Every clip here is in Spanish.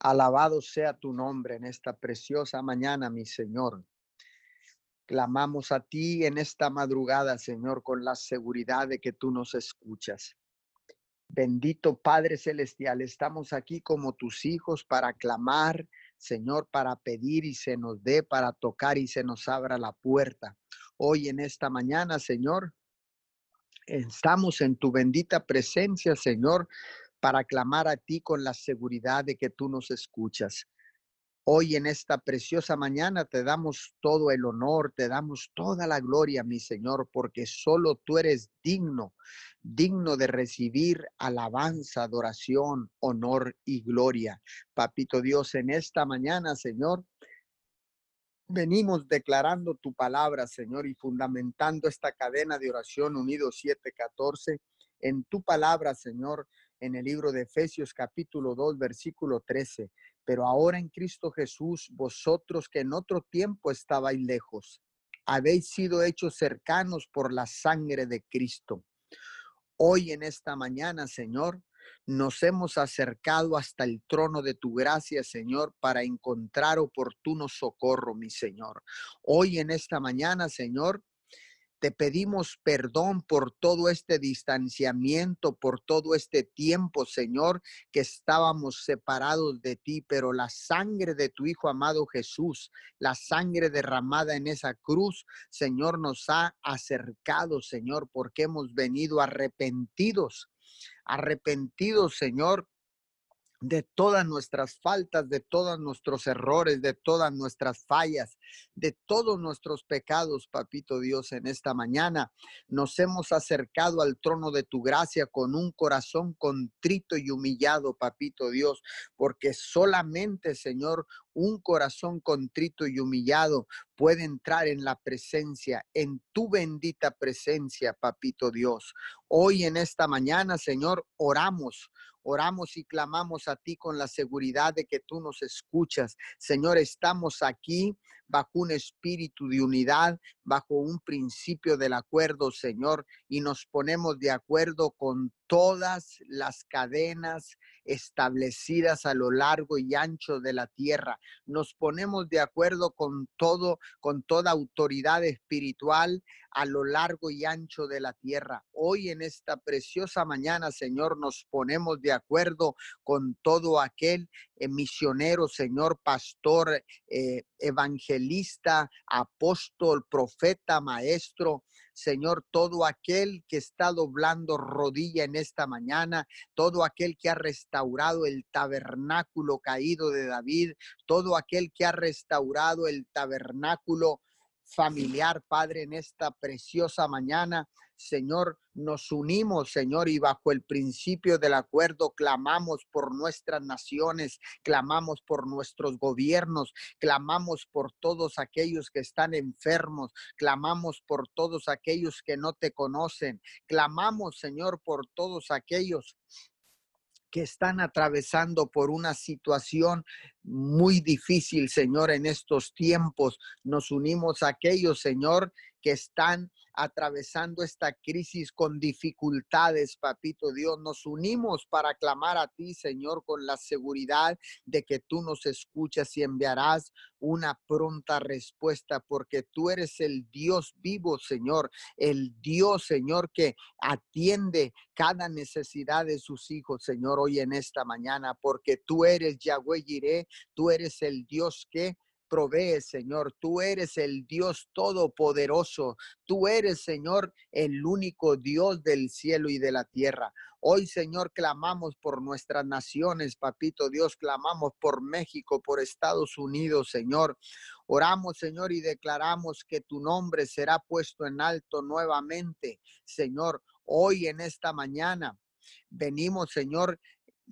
Alabado sea tu nombre en esta preciosa mañana, mi Señor. Clamamos a ti en esta madrugada, Señor, con la seguridad de que tú nos escuchas. Bendito Padre Celestial, estamos aquí como tus hijos para clamar, Señor, para pedir y se nos dé, para tocar y se nos abra la puerta. Hoy en esta mañana, Señor, estamos en tu bendita presencia, Señor, para clamar a ti con la seguridad de que tú nos escuchas. Hoy en esta preciosa mañana te damos todo el honor, te damos toda la gloria, mi Señor, porque solo tú eres digno, digno de recibir alabanza, adoración, honor y gloria. Papito Dios, en esta mañana, Señor, venimos declarando tu palabra, Señor, y fundamentando esta cadena de oración unido 714 en tu palabra, Señor, en el libro de Efesios capítulo 2, versículo 13. Pero ahora en Cristo Jesús, vosotros que en otro tiempo estabais lejos, habéis sido hechos cercanos por la sangre de Cristo. Hoy en esta mañana, Señor, nos hemos acercado hasta el trono de tu gracia, Señor, para encontrar oportuno socorro, mi Señor. Hoy en esta mañana, Señor, te pedimos perdón por todo este distanciamiento, por todo este tiempo, Señor, que estábamos separados de ti, pero la sangre de tu Hijo amado Jesús, la sangre derramada en esa cruz, Señor, nos ha acercado, Señor, porque hemos venido arrepentidos, arrepentidos, Señor, de todas nuestras faltas, de todos nuestros errores, de todas nuestras fallas, de todos nuestros pecados, papito Dios, en esta mañana. Nos hemos acercado al trono de tu gracia con un corazón contrito y humillado, papito Dios, porque solamente, Señor, un corazón contrito y humillado puede entrar en la presencia, en tu bendita presencia, papito Dios. Hoy en esta mañana, Señor, oramos Oramos y clamamos a ti con la seguridad de que tú nos escuchas. Señor, estamos aquí bajo un espíritu de unidad, bajo un principio del acuerdo, Señor, y nos ponemos de acuerdo con todas las cadenas establecidas a lo largo y ancho de la tierra. Nos ponemos de acuerdo con todo, con toda autoridad espiritual a lo largo y ancho de la tierra. Hoy en esta preciosa mañana, Señor, nos ponemos de acuerdo con todo aquel eh, misionero, Señor, pastor, eh, evangelista, apóstol, profeta, maestro, Señor, todo aquel que está doblando rodilla en esta mañana, todo aquel que ha restaurado el tabernáculo caído de David, todo aquel que ha restaurado el tabernáculo familiar, Padre, en esta preciosa mañana. Señor, nos unimos, Señor, y bajo el principio del acuerdo clamamos por nuestras naciones, clamamos por nuestros gobiernos, clamamos por todos aquellos que están enfermos, clamamos por todos aquellos que no te conocen, clamamos, Señor, por todos aquellos que están atravesando por una situación muy difícil, Señor, en estos tiempos. Nos unimos a aquellos, Señor, que están atravesando esta crisis con dificultades, papito Dios. Nos unimos para clamar a ti, Señor, con la seguridad de que tú nos escuchas y enviarás una pronta respuesta, porque tú eres el Dios vivo, Señor, el Dios, Señor, que atiende cada necesidad de sus hijos, Señor, hoy en esta mañana, porque tú eres Yahweh Jireh, tú eres el Dios que provee, Señor. Tú eres el Dios todopoderoso. Tú eres, Señor, el único Dios del cielo y de la tierra. Hoy, Señor, clamamos por nuestras naciones, papito Dios, clamamos por México, por Estados Unidos, Señor. Oramos, Señor, y declaramos que tu nombre será puesto en alto nuevamente, Señor, hoy en esta mañana. Venimos, Señor,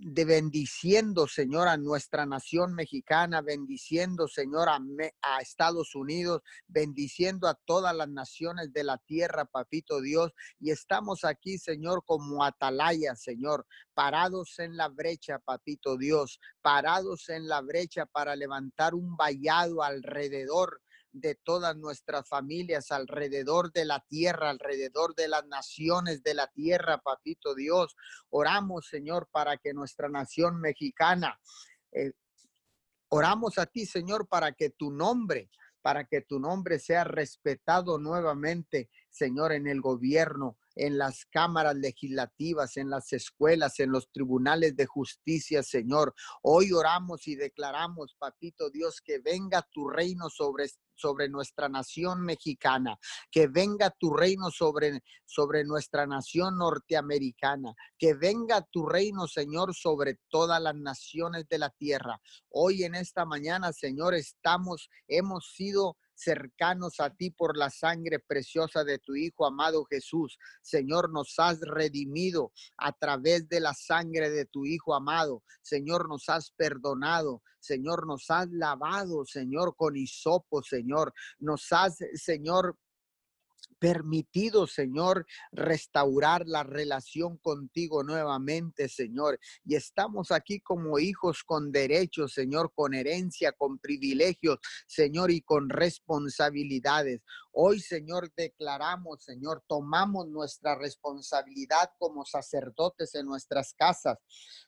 de bendiciendo, Señor, a nuestra nación mexicana, bendiciendo, Señor, a, a, Estados Unidos, bendiciendo a todas las naciones de la tierra, papito Dios. Y estamos aquí, Señor, como atalaya, Señor, parados en la brecha, papito Dios, parados en la brecha para levantar un vallado alrededor de todas nuestras familias alrededor de la tierra, alrededor de las naciones de la tierra, papito Dios. Oramos, Señor, para que nuestra nación mexicana... Eh, Oramos a ti, Señor, para que tu nombre, para que tu nombre sea respetado nuevamente, Señor, en el gobierno, en las cámaras legislativas, en las escuelas, en los tribunales de justicia, Señor. Hoy oramos y declaramos, Papito Dios, que venga tu reino sobre sobre nuestra nación mexicana, que venga tu reino sobre, sobre nuestra nación norteamericana, que venga tu reino, Señor, sobre todas las naciones de la tierra. Hoy en esta mañana, Señor, estamos, hemos sido cercanos a ti por la sangre preciosa de tu Hijo amado Jesús. Señor, nos has redimido a través de la sangre de tu Hijo amado. Señor, nos has perdonado. Señor, nos has lavado, Señor, con hisopo, Señor. Nos has, Señor, permitido, Señor, restaurar la relación contigo nuevamente, Señor. Y estamos aquí como hijos con derechos, Señor, con herencia, con privilegios, Señor, y con responsabilidades. Hoy, Señor, declaramos, Señor, tomamos nuestra responsabilidad como sacerdotes en nuestras casas,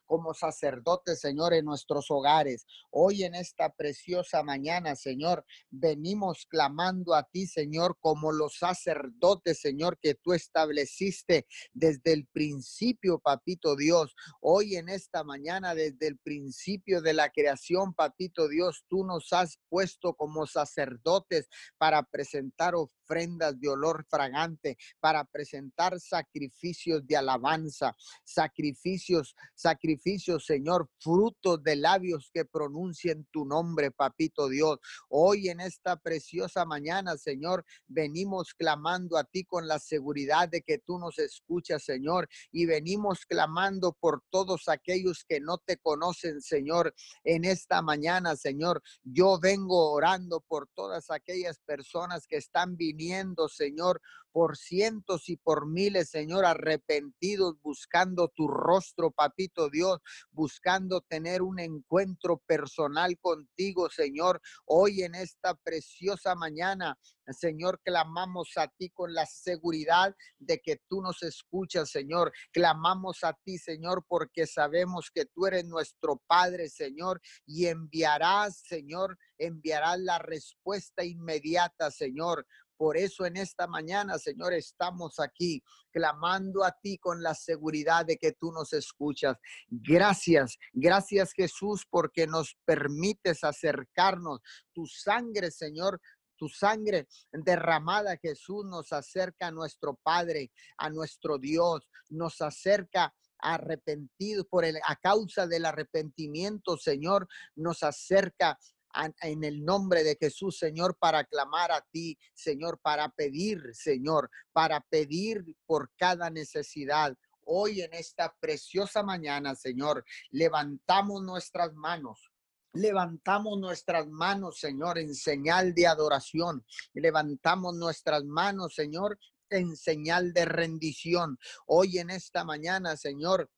como sacerdotes, Señor, en nuestros hogares. Hoy en esta preciosa mañana, Señor, venimos clamando a ti, Señor, como los sacerdotes, Señor, que tú estableciste desde el principio, papito Dios. Hoy en esta mañana, desde el principio de la creación, papito Dios, tú nos has puesto como sacerdotes para presentar Harold ofrendas de olor fragante, para presentar sacrificios de alabanza, sacrificios, sacrificios, Señor, frutos de labios que pronuncien tu nombre, papito Dios. Hoy en esta preciosa mañana, Señor, venimos clamando a ti con la seguridad de que tú nos escuchas, Señor, y venimos clamando por todos aquellos que no te conocen, Señor, en esta mañana, Señor. Yo vengo orando por todas aquellas personas que están viniendo, Señor, por cientos y por miles, Señor, arrepentidos, buscando tu rostro, papito Dios, buscando tener un encuentro personal contigo, Señor. Hoy en esta preciosa mañana, Señor, clamamos a ti con la seguridad de que tú nos escuchas, Señor. Clamamos a ti, Señor, porque sabemos que tú eres nuestro Padre, Señor, y enviarás, Señor, enviarás la respuesta inmediata, Señor. Por eso en esta mañana, Señor, estamos aquí clamando a ti con la seguridad de que tú nos escuchas. Gracias, gracias Jesús, porque nos permites acercarnos. Tu sangre, Señor, tu sangre derramada, Jesús, nos acerca a nuestro Padre, a nuestro Dios, nos acerca arrepentidos por el a causa del arrepentimiento, Señor, nos acerca en el nombre de Jesús, Señor, para clamar a ti, Señor, para pedir, Señor, para pedir por cada necesidad. Hoy en esta preciosa mañana, Señor, levantamos nuestras manos Levantamos nuestras manos, Señor, en señal de adoración. Levantamos nuestras manos, Señor, en señal de rendición. Hoy en esta mañana, Señor,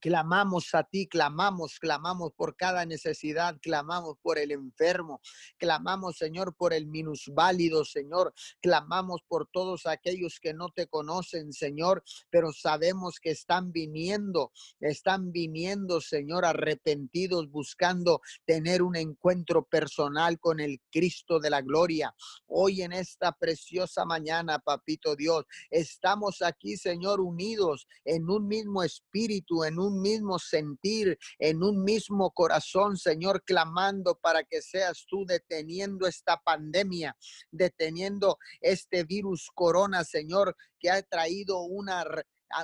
Clamamos a ti, clamamos, clamamos por cada necesidad, clamamos por el enfermo, clamamos, Señor, por el minusválido, Señor, clamamos por todos aquellos que no te conocen, Señor, pero sabemos que están viniendo, están viniendo, Señor, arrepentidos, buscando tener un encuentro personal con el Cristo de la gloria. Hoy en esta preciosa mañana, papito Dios, estamos aquí, Señor, unidos en un mismo espíritu, en un un mismo sentir, en un mismo corazón, Señor, clamando para que seas tú deteniendo esta pandemia, deteniendo este virus corona, Señor, que ha traído una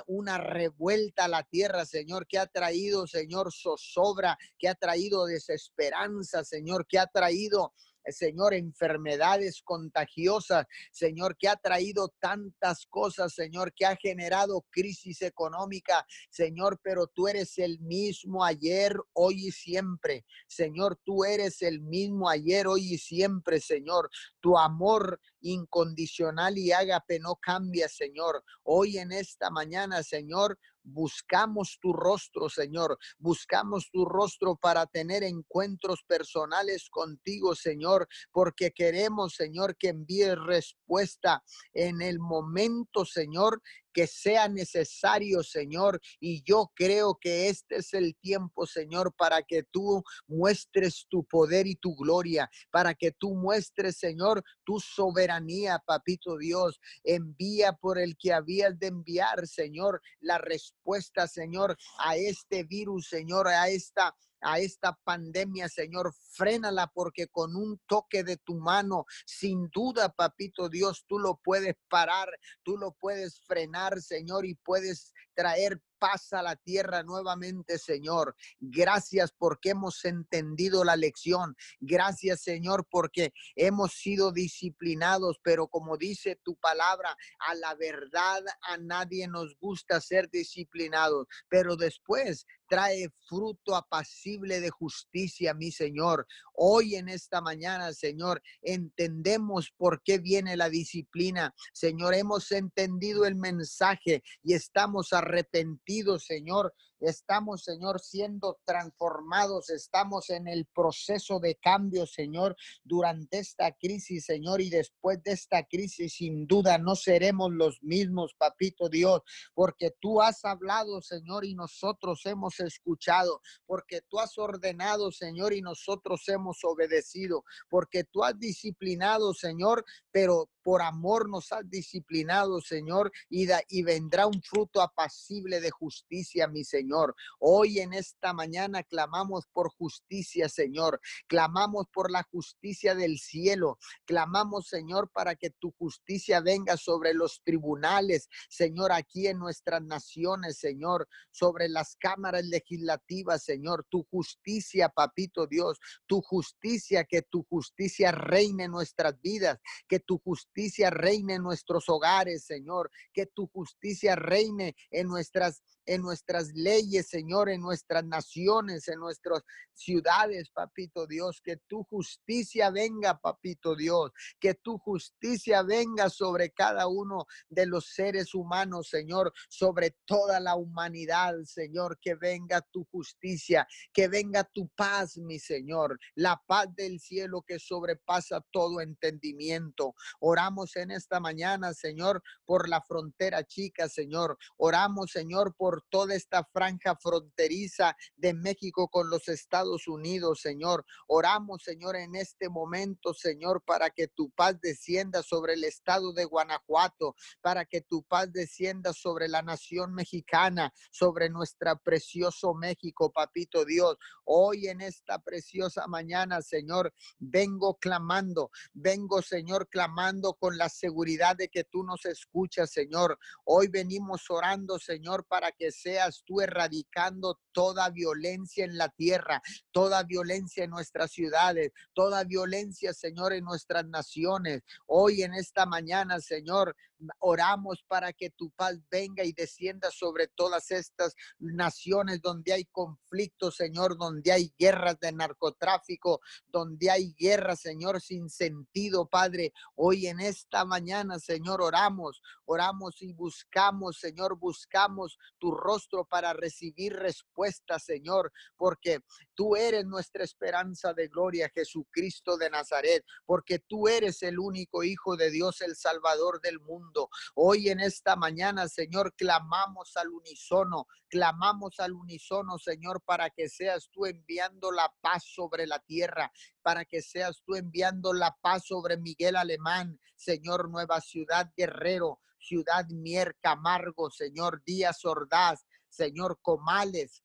una revuelta a la tierra, Señor, que ha traído, Señor, zozobra, que ha traído desesperanza, Señor, que ha traído Señor, enfermedades contagiosas, Señor, que ha traído tantas cosas, Señor, que ha generado crisis económica, Señor, pero tú eres el mismo ayer, hoy y siempre. Señor, tú eres el mismo ayer, hoy y siempre, Señor. Tu amor incondicional y ágape no cambia, Señor. Hoy en esta mañana, Señor, Buscamos tu rostro, Señor. Buscamos tu rostro para tener encuentros personales contigo, Señor, porque queremos, Señor, que envíes respuesta en el momento, Señor, que sea necesario, Señor. Y yo creo que este es el tiempo, Señor, para que tú muestres tu poder y tu gloria, para que tú muestres, Señor, tu soberanía, papito Dios. Envía por el que habías de enviar, Señor, la respuesta, Señor, a este virus, Señor, a esta a esta pandemia, Señor. Frénala porque con un toque de tu mano, sin duda, papito Dios, tú lo puedes parar, tú lo puedes frenar, Señor, y puedes traer paz a la tierra nuevamente, Señor. Gracias porque hemos entendido la lección. Gracias, Señor, porque hemos sido disciplinados, pero como dice tu palabra, a la verdad a nadie nos gusta ser disciplinados, pero después trae fruto apacible de justicia, mi Señor. Hoy en esta mañana, Señor, entendemos por qué viene la disciplina. Señor, hemos entendido el mensaje y estamos arrepentidos, Señor, Estamos, Señor, siendo transformados. Estamos en el proceso de cambio, Señor, durante esta crisis, Señor. Y después de esta crisis, sin duda, no seremos los mismos, papito Dios, porque tú has hablado, Señor, y nosotros hemos escuchado, porque tú has ordenado, Señor, y nosotros hemos obedecido, porque tú has disciplinado, Señor, pero por amor nos has disciplinado, Señor, y, y vendrá un fruto apacible de justicia, mi Señor. Hoy en esta mañana clamamos por justicia, Señor. Clamamos por la justicia del cielo. Clamamos, Señor, para que tu justicia venga sobre los tribunales, Señor, aquí en nuestras naciones, Señor, sobre las cámaras legislativas, Señor. Tu justicia, papito Dios, tu justicia, que tu justicia reine en nuestras vidas, que tu justicia reine en nuestros hogares, Señor, que tu justicia reine en nuestras en nuestras leyes, Señor, en nuestras naciones, en nuestras ciudades, papito Dios, que tu justicia venga, papito Dios, que tu justicia venga sobre cada uno de los seres humanos, Señor, sobre toda la humanidad, Señor, que venga tu justicia, que venga tu paz, mi Señor, la paz del cielo que sobrepasa todo entendimiento. Oramos en esta mañana, Señor, por la frontera chica, Señor. Oramos, Señor, por toda esta franja fronteriza de México con los Estados Unidos, Señor. Oramos, Señor, en este momento, Señor, para que tu paz descienda sobre el estado de Guanajuato, para que tu paz descienda sobre la nación mexicana, sobre nuestra precioso México, papito Dios. Hoy en esta preciosa mañana, Señor, vengo clamando, vengo, Señor, clamando con la seguridad de que tú nos escuchas, Señor. Hoy venimos orando, Señor, para que seas tú erradicando toda violencia en la tierra, toda violencia en nuestras ciudades, toda violencia, Señor, en nuestras naciones. Hoy en esta mañana, Señor, oramos para que tu paz venga y descienda sobre todas estas naciones donde hay conflictos, Señor, donde hay guerras de narcotráfico, donde hay guerras, Señor, sin sentido, Padre. Hoy en esta mañana, Señor, oramos, oramos y buscamos, Señor, buscamos tu rostro para recibir respuesta, Señor, porque tú eres nuestra esperanza de gloria, Jesucristo de Nazaret, porque tú eres el único Hijo de Dios, el Salvador del mundo. Hoy en esta mañana, Señor, clamamos al unísono, clamamos al unísono, Señor, para que seas tú enviando la paz sobre la tierra, para que seas tú enviando la paz sobre Miguel Alemán, Señor, Nueva Ciudad Guerrero, Ciudad Mier, Camargo, Señor Díaz Ordaz, Señor Comales.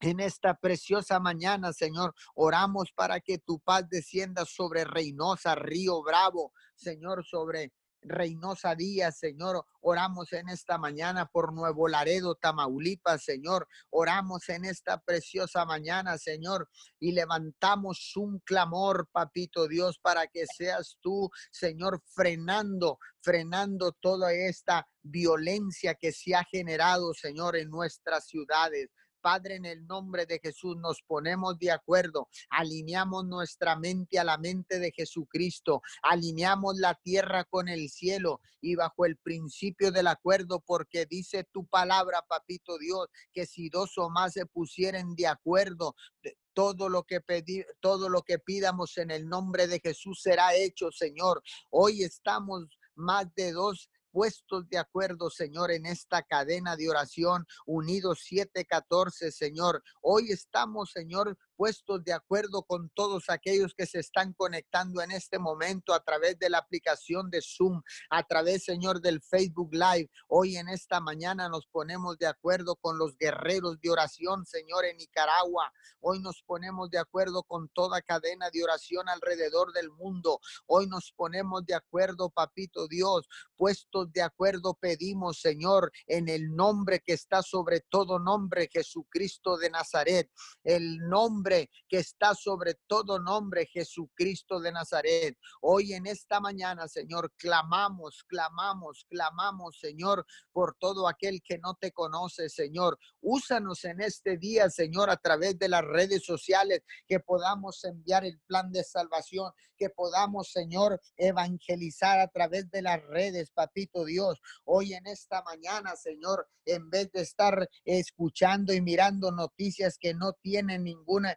En esta preciosa mañana, Señor, oramos para que tu paz descienda sobre Reynosa, Río Bravo, Señor, sobre Reynosa Díaz, Señor. Oramos en esta mañana por Nuevo Laredo, Tamaulipas, Señor. Oramos en esta preciosa mañana, Señor, y levantamos un clamor, papito Dios, para que seas tú, Señor, frenando, frenando toda esta violencia que se ha generado, Señor, en nuestras ciudades. Padre, en el nombre de Jesús nos ponemos de acuerdo, alineamos nuestra mente a la mente de Jesucristo, alineamos la tierra con el cielo y bajo el principio del acuerdo, porque dice tu palabra, papito Dios, que si dos o más se pusieren de acuerdo, todo lo que pedí, todo lo que pidamos en el nombre de Jesús será hecho, Señor. Hoy estamos más de dos puestos de acuerdo, Señor, en esta cadena de oración, unidos 714, Señor. Hoy estamos, Señor, puestos de acuerdo con todos aquellos que se están conectando en este momento a través de la aplicación de Zoom, a través, Señor, del Facebook Live. Hoy en esta mañana nos ponemos de acuerdo con los guerreros de oración, Señor, en Nicaragua. Hoy nos ponemos de acuerdo con toda cadena de oración alrededor del mundo. Hoy nos ponemos de acuerdo, papito Dios, puestos de acuerdo pedimos, Señor, en el nombre que está sobre todo nombre, Jesucristo de Nazaret, el nombre que está sobre todo nombre, Jesucristo de Nazaret. Hoy en esta mañana, Señor, clamamos, clamamos, clamamos, Señor, por todo aquel que no te conoce, Señor. Úsanos en este día, Señor, a través de las redes sociales, que podamos enviar el plan de salvación, que podamos, Señor, evangelizar a través de las redes, papito Dios. Hoy en esta mañana, Señor, en vez de estar escuchando y mirando noticias que no tienen ninguna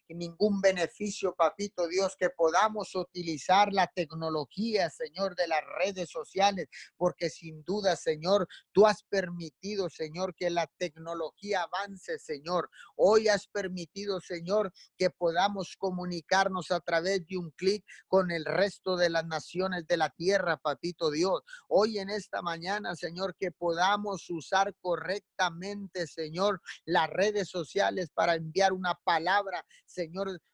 ningún beneficio, papito Dios, que podamos utilizar la tecnología, Señor, de las redes sociales, porque sin duda, Señor, tú has permitido, Señor, que la tecnología avance, Señor. Hoy has permitido, Señor, que podamos comunicarnos a través de un clic con el resto de las naciones de la tierra, papito Dios. Hoy en esta mañana, Señor, que podamos usar correctamente, Señor, las redes sociales para enviar una palabra Señor,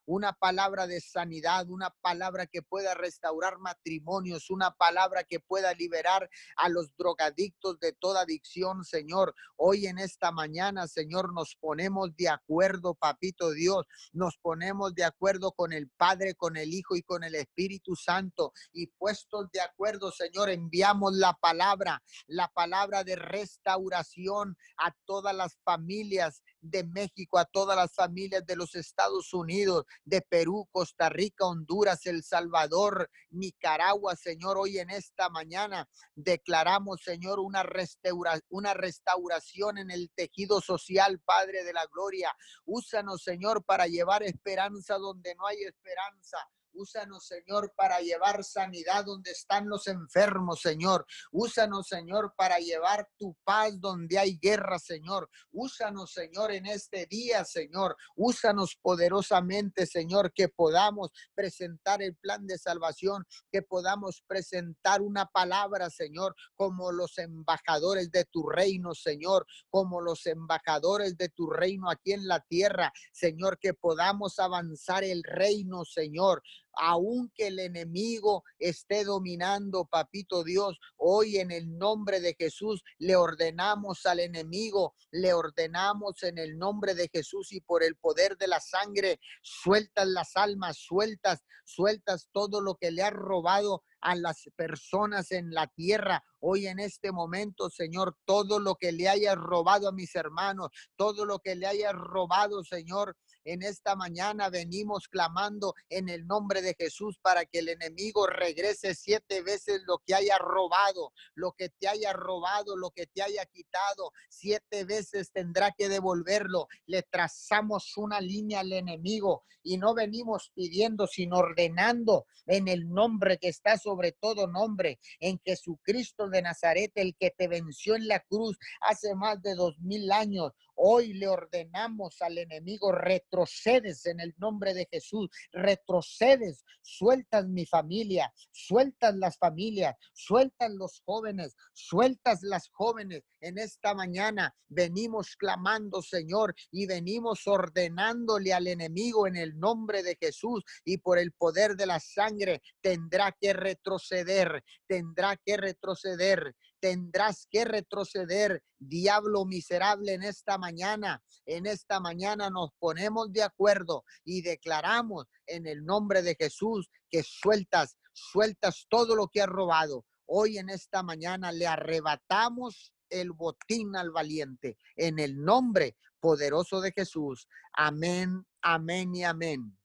una palabra de sanidad, una palabra que pueda restaurar matrimonios, una palabra que pueda liberar a los drogadictos de toda adicción, Señor. Hoy en esta mañana, Señor, nos ponemos de acuerdo, papito Dios, nos ponemos de acuerdo con el Padre, con el Hijo y con el Espíritu Santo y puestos de acuerdo, Señor, enviamos la palabra, la palabra de restauración a todas las familias de México, a todas las familias de los Estados Unidos, de Perú, Costa Rica, Honduras, El Salvador, Nicaragua, Señor. Hoy en esta mañana declaramos, Señor, una, restaura, una restauración en el tejido social, Padre de la Gloria. Úsanos, Señor, para llevar esperanza donde no hay esperanza. Úsanos, Señor, para llevar sanidad donde están los enfermos, Señor. Úsanos, Señor, para llevar tu paz donde hay guerra, Señor. Úsanos, Señor, en este día, Señor. Úsanos poderosamente, Señor, que podamos presentar el plan de salvación, que podamos presentar una palabra, Señor, como los embajadores de tu reino, Señor, como los embajadores de tu reino aquí en la tierra, Señor, que podamos avanzar el reino, Señor aunque el enemigo esté dominando, papito Dios, hoy en el nombre de Jesús le ordenamos al enemigo, le ordenamos en el nombre de Jesús y por el poder de la sangre, sueltas las almas, sueltas, sueltas todo lo que le ha robado a las personas en la tierra. Hoy en este momento, Señor, todo lo que le haya robado a mis hermanos, todo lo que le haya robado, Señor, en esta mañana venimos clamando en el nombre de Jesús para que el enemigo regrese siete veces lo que haya robado, lo que te haya robado, lo que te haya quitado, siete veces tendrá que devolverlo. Le trazamos una línea al enemigo y no venimos pidiendo, sino ordenando en el nombre que está sobre todo nombre, en Jesucristo de Nazaret, el que te venció en la cruz hace más de dos mil años. Hoy le ordenamos al enemigo, retrocedes en el nombre de Jesús, retrocedes, sueltas mi familia, sueltas las familias, sueltas los jóvenes, sueltas las jóvenes. En esta mañana venimos clamando, Señor, y venimos ordenándole al enemigo en el nombre de Jesús y por el poder de la sangre tendrá que retroceder, tendrá que retroceder tendrás que retroceder, diablo miserable, en esta mañana. En esta mañana nos ponemos de acuerdo y declaramos en el nombre de Jesús que sueltas, sueltas todo lo que has robado. Hoy en esta mañana le arrebatamos el botín al valiente en el nombre poderoso de Jesús. Amén, amén y amén.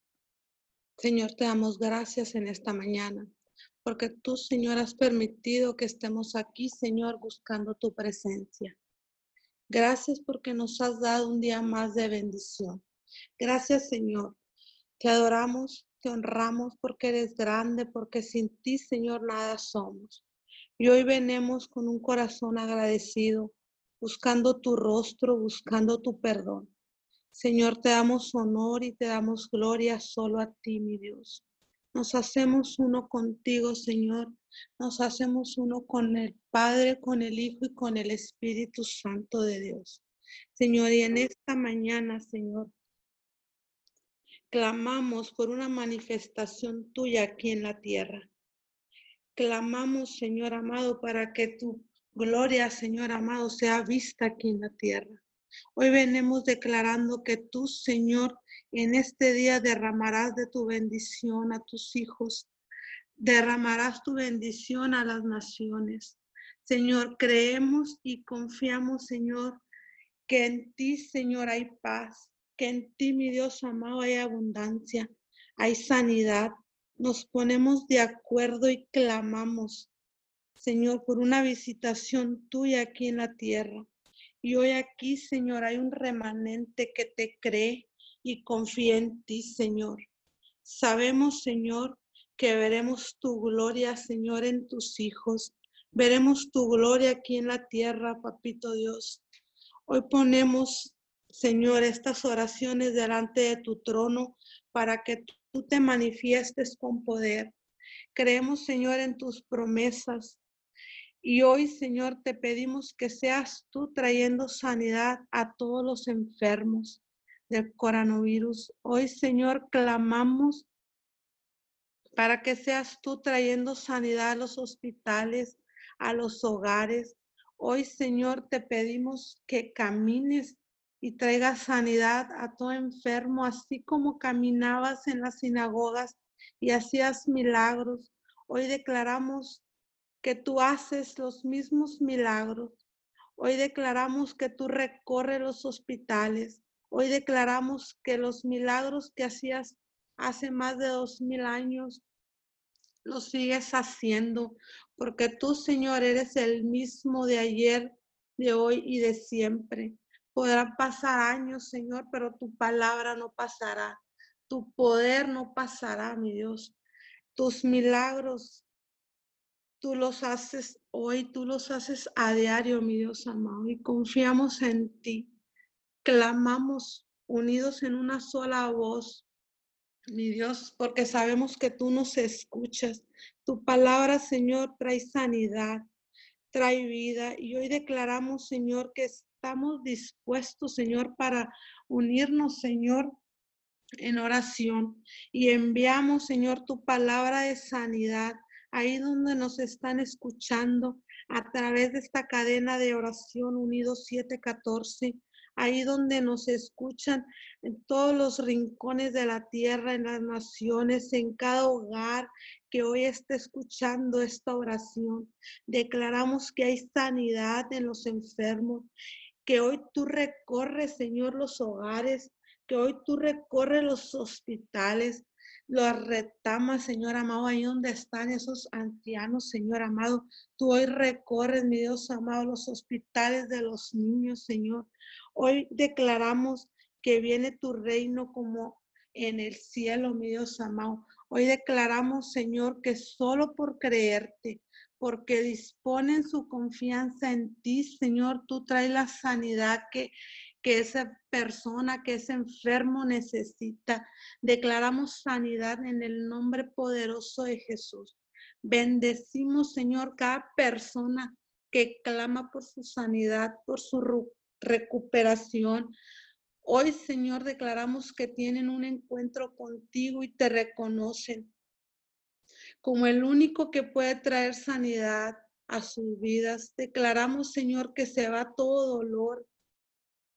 Señor, te damos gracias en esta mañana porque tú, Señor, has permitido que estemos aquí, Señor, buscando tu presencia. Gracias porque nos has dado un día más de bendición. Gracias, Señor. Te adoramos, te honramos porque eres grande, porque sin ti, Señor, nada somos. Y hoy venimos con un corazón agradecido, buscando tu rostro, buscando tu perdón. Señor, te damos honor y te damos gloria solo a ti, mi Dios. Nos hacemos uno contigo, Señor. Nos hacemos uno con el Padre, con el Hijo y con el Espíritu Santo de Dios. Señor, y en esta mañana, Señor, clamamos por una manifestación tuya aquí en la tierra. Clamamos, Señor amado, para que tu gloria, Señor amado, sea vista aquí en la tierra. Hoy venimos declarando que tú, Señor, en este día derramarás de tu bendición a tus hijos, derramarás tu bendición a las naciones. Señor, creemos y confiamos, Señor, que en ti, Señor, hay paz, que en ti, mi Dios amado, hay abundancia, hay sanidad. Nos ponemos de acuerdo y clamamos, Señor, por una visitación tuya aquí en la tierra. Y hoy aquí, Señor, hay un remanente que te cree y confía en ti, Señor. Sabemos, Señor, que veremos tu gloria, Señor, en tus hijos. Veremos tu gloria aquí en la tierra, papito Dios. Hoy ponemos, Señor, estas oraciones delante de tu trono para que tú te manifiestes con poder. Creemos, Señor, en tus promesas. Y hoy, Señor, te pedimos que seas tú trayendo sanidad a todos los enfermos del coronavirus. Hoy, Señor, clamamos para que seas tú trayendo sanidad a los hospitales, a los hogares. Hoy, Señor, te pedimos que camines y traigas sanidad a todo enfermo, así como caminabas en las sinagogas y hacías milagros. Hoy declaramos que tú haces los mismos milagros. Hoy declaramos que tú recorres los hospitales. Hoy declaramos que los milagros que hacías hace más de dos mil años los sigues haciendo, porque tú, Señor, eres el mismo de ayer, de hoy y de siempre. Podrán pasar años, Señor, pero tu palabra no pasará. Tu poder no pasará, mi Dios. Tus milagros tú los haces hoy, tú los haces a diario, mi Dios amado, y confiamos en ti. Clamamos unidos en una sola voz, mi Dios, porque sabemos que tú nos escuchas. Tu palabra, Señor, trae sanidad, trae vida. Y hoy declaramos, Señor, que estamos dispuestos, Señor, para unirnos, Señor, en oración. Y enviamos, Señor, tu palabra de sanidad ahí donde nos están escuchando a través de esta cadena de oración Unidos 714, ahí donde nos escuchan en todos los rincones de la tierra, en las naciones, en cada hogar que hoy está escuchando esta oración. Declaramos que hay sanidad en los enfermos, que hoy tú recorres, Señor, los hogares, que hoy tú recorres los hospitales, los retamas, Señor amado, ahí donde están esos ancianos, Señor amado. Tú hoy recorres, mi Dios amado, los hospitales de los niños, Señor. Hoy declaramos que viene tu reino como en el cielo, mi Dios amado. Hoy declaramos, Señor, que solo por creerte, porque disponen su confianza en ti, Señor, tú traes la sanidad que que esa persona, que ese enfermo necesita. Declaramos sanidad en el nombre poderoso de Jesús. Bendecimos, Señor, cada persona que clama por su sanidad, por su recuperación. Hoy, Señor, declaramos que tienen un encuentro contigo y te reconocen como el único que puede traer sanidad a sus vidas. Declaramos, Señor, que se va todo dolor,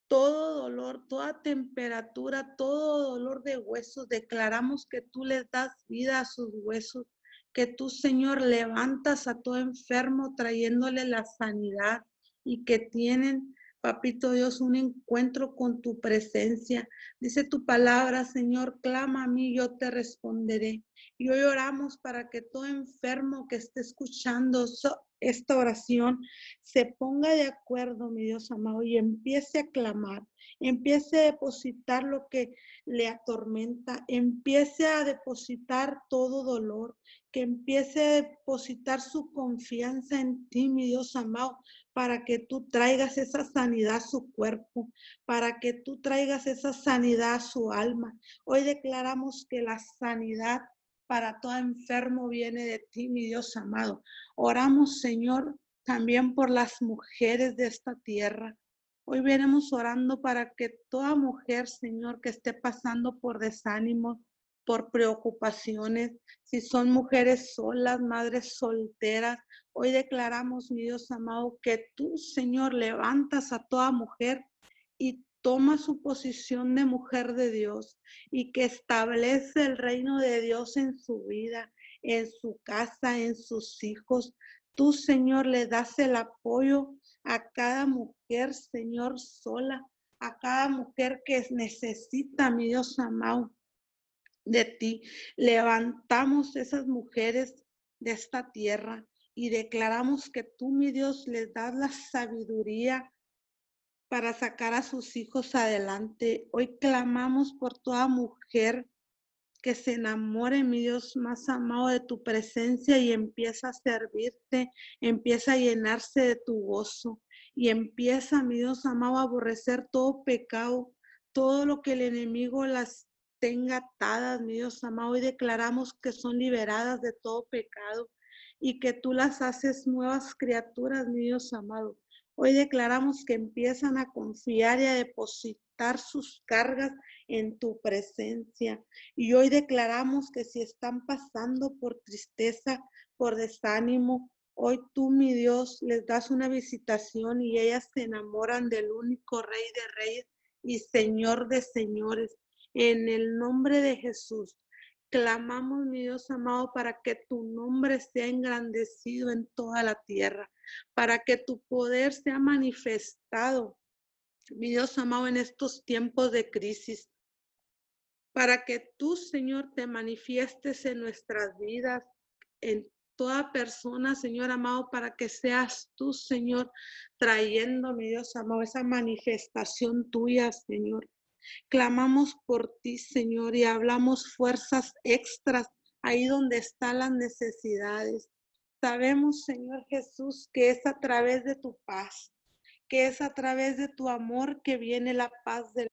todo dolor, toda temperatura, todo dolor de huesos. Declaramos que tú les das vida a sus huesos, que tú, Señor, levantas a todo enfermo trayéndole la sanidad y que tienen, papito Dios, un encuentro con tu presencia. Dice tu palabra, Señor, clama a mí, yo te responderé. Y hoy oramos para que todo enfermo que esté escuchando esta oración se ponga de acuerdo, mi Dios amado, y empiece a clamar empiece a depositar lo que le atormenta, empiece a depositar todo dolor, que empiece a depositar su confianza en ti, mi Dios amado, para que tú traigas esa sanidad a su cuerpo, para que tú traigas esa sanidad a su alma. Hoy declaramos que la sanidad para todo enfermo viene de ti, mi Dios amado. Oramos, Señor, también por las mujeres de esta tierra. Hoy venimos orando para que toda mujer, Señor, que esté pasando por desánimo, por preocupaciones, si son mujeres solas, madres solteras, hoy declaramos, mi Dios amado, que tú, Señor, levantas a toda mujer y toma su posición de mujer de Dios y que establece el reino de Dios en su vida, en su casa, en sus hijos. Tú, Señor, le das el apoyo a cada mujer, Señor, sola, a cada mujer que necesita, mi Dios amado, de ti. Levantamos esas mujeres de esta tierra y declaramos que tú, mi Dios, les das la sabiduría para sacar a sus hijos adelante. Hoy clamamos por toda mujer que se enamore, mi Dios más amado, de tu presencia y empieza a servirte, empieza a llenarse de tu gozo y empieza, mi Dios amado, a aborrecer todo pecado, todo lo que el enemigo las tenga atadas, mi Dios amado, y declaramos que son liberadas de todo pecado y que tú las haces nuevas criaturas, mi Dios amado. Hoy declaramos que empiezan a confiar y a depositar sus cargas en tu presencia. Y hoy declaramos que si están pasando por tristeza, por desánimo, hoy tú, mi Dios, les das una visitación y ellas se enamoran del único Rey de Reyes y Señor de Señores. En el nombre de Jesús, clamamos, mi Dios amado, para que tu nombre sea engrandecido en toda la tierra para que tu poder sea manifestado, mi Dios amado, en estos tiempos de crisis, para que tú, Señor, te manifiestes en nuestras vidas, en toda persona, Señor amado, para que seas tú, Señor, trayendo, mi Dios amado, esa manifestación tuya, Señor. Clamamos por ti, Señor, y hablamos fuerzas extras ahí donde están las necesidades. Sabemos, Señor Jesús, que es a través de tu paz, que es a través de tu amor que viene la paz de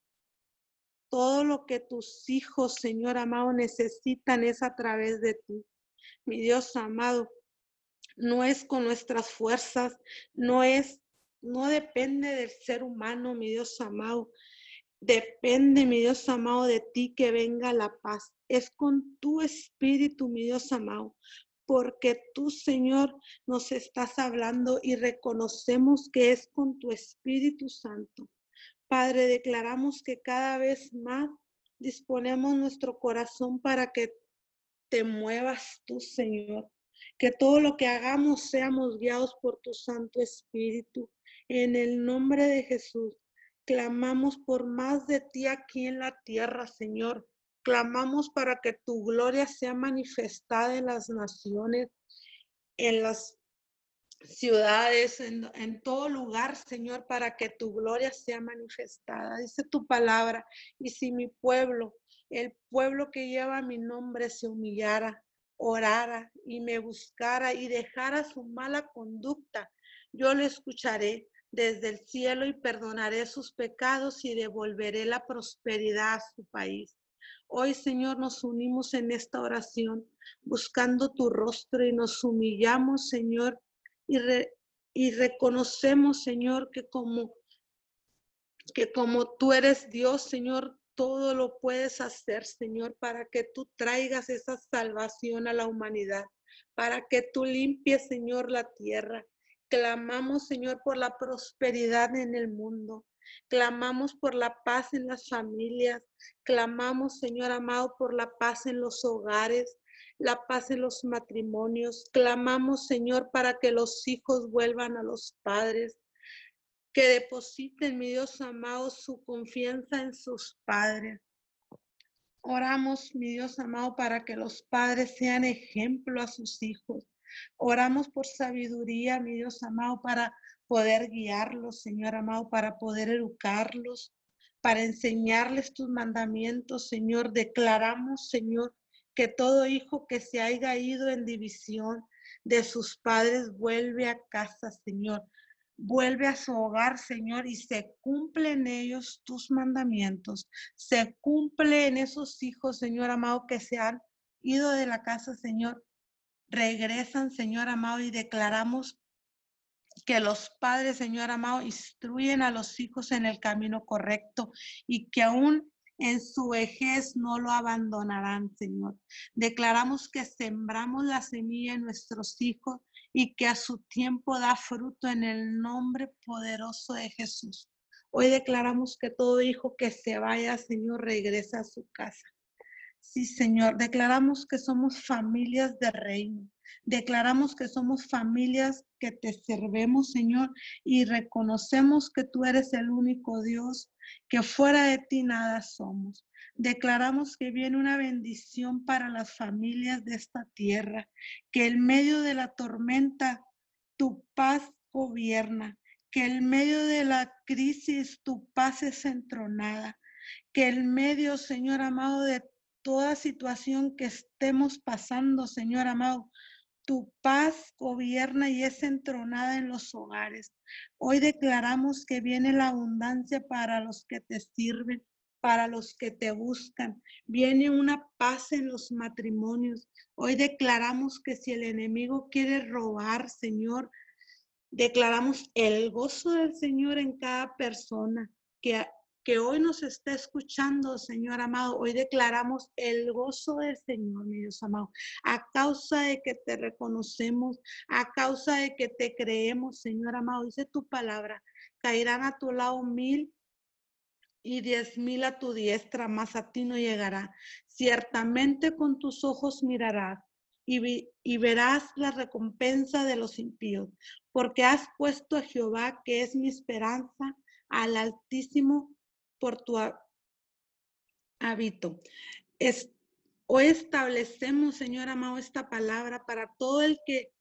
todo lo que tus hijos, Señor amado, necesitan es a través de ti. Mi Dios amado, no es con nuestras fuerzas, no es, no depende del ser humano, mi Dios amado. Depende, mi Dios amado, de ti que venga la paz. Es con tu espíritu, mi Dios amado porque tú, Señor, nos estás hablando y reconocemos que es con tu Espíritu Santo. Padre, declaramos que cada vez más disponemos nuestro corazón para que te muevas tú, Señor. Que todo lo que hagamos seamos guiados por tu Santo Espíritu. En el nombre de Jesús, clamamos por más de ti aquí en la tierra, Señor. Clamamos para que tu gloria sea manifestada en las naciones, en las ciudades, en, todo lugar, Señor, para que tu gloria sea manifestada. Dice tu palabra, y si mi pueblo, el pueblo que lleva mi nombre, se humillara, orara y me buscara y dejara su mala conducta, yo le escucharé desde el cielo y perdonaré sus pecados y devolveré la prosperidad a su país. Hoy, Señor, nos unimos en esta oración buscando tu rostro y nos humillamos, Señor, y, y reconocemos, Señor, que como, que como tú eres Dios, Señor, todo lo puedes hacer, Señor, para que tú traigas esa salvación a la humanidad, para que tú limpies, Señor, la tierra. Clamamos, Señor, por la prosperidad en el mundo. Clamamos por la paz en las familias. Clamamos, Señor amado, por la paz en los hogares, la paz en los matrimonios. Clamamos, Señor, para que los hijos vuelvan a los padres, que depositen, mi Dios amado, su confianza en sus padres. Oramos, mi Dios amado, para que los padres sean ejemplo a sus hijos. Oramos por sabiduría, mi Dios amado, para poder guiarlos, Señor amado, para poder educarlos, para enseñarles tus mandamientos, Señor. Declaramos, Señor, que todo hijo que se haya ido en división de sus padres vuelve a casa, Señor. Vuelve a su hogar, Señor, y se cumplen ellos tus mandamientos. Se cumple en esos hijos, Señor amado, que se han ido de la casa, Señor. Regresan, Señor amado, y declaramos que los padres, Señor amado, instruyen a los hijos en el camino correcto y que aún en su vejez no lo abandonarán, Señor. Declaramos que sembramos la semilla en nuestros hijos y que a su tiempo da fruto en el nombre poderoso de Jesús. Hoy declaramos que todo hijo que se vaya, Señor, regresa a su casa. Sí, Señor, declaramos que somos familias de reino. Declaramos que somos familias que te servemos, Señor, y reconocemos que tú eres el único Dios, que fuera de ti nada somos. Declaramos que viene una bendición para las familias de esta tierra, que en medio de la tormenta tu paz gobierna, que en medio de la crisis tu paz es entronada, que en medio, Señor amado, de toda situación que estemos pasando, Señor amado, tu paz gobierna y es entronada en los hogares. Hoy declaramos que viene la abundancia para los que te sirven, para los que te buscan. Viene una paz en los matrimonios. Hoy declaramos que si el enemigo quiere robar, Señor, declaramos el gozo del Señor en cada persona, que que hoy nos está escuchando, Señor amado. Hoy declaramos el gozo del Señor, mi Dios amado, a causa de que te reconocemos, a causa de que te creemos, Señor amado. Dice tu palabra, caerán a tu lado mil y diez mil a tu diestra, mas a ti no llegará. Ciertamente con tus ojos mirarás y, y, verás la recompensa de los impíos, porque has puesto a Jehová, que es mi esperanza, al Altísimo por tu hábito. hoy establecemos, Señor amado, esta palabra para todo el que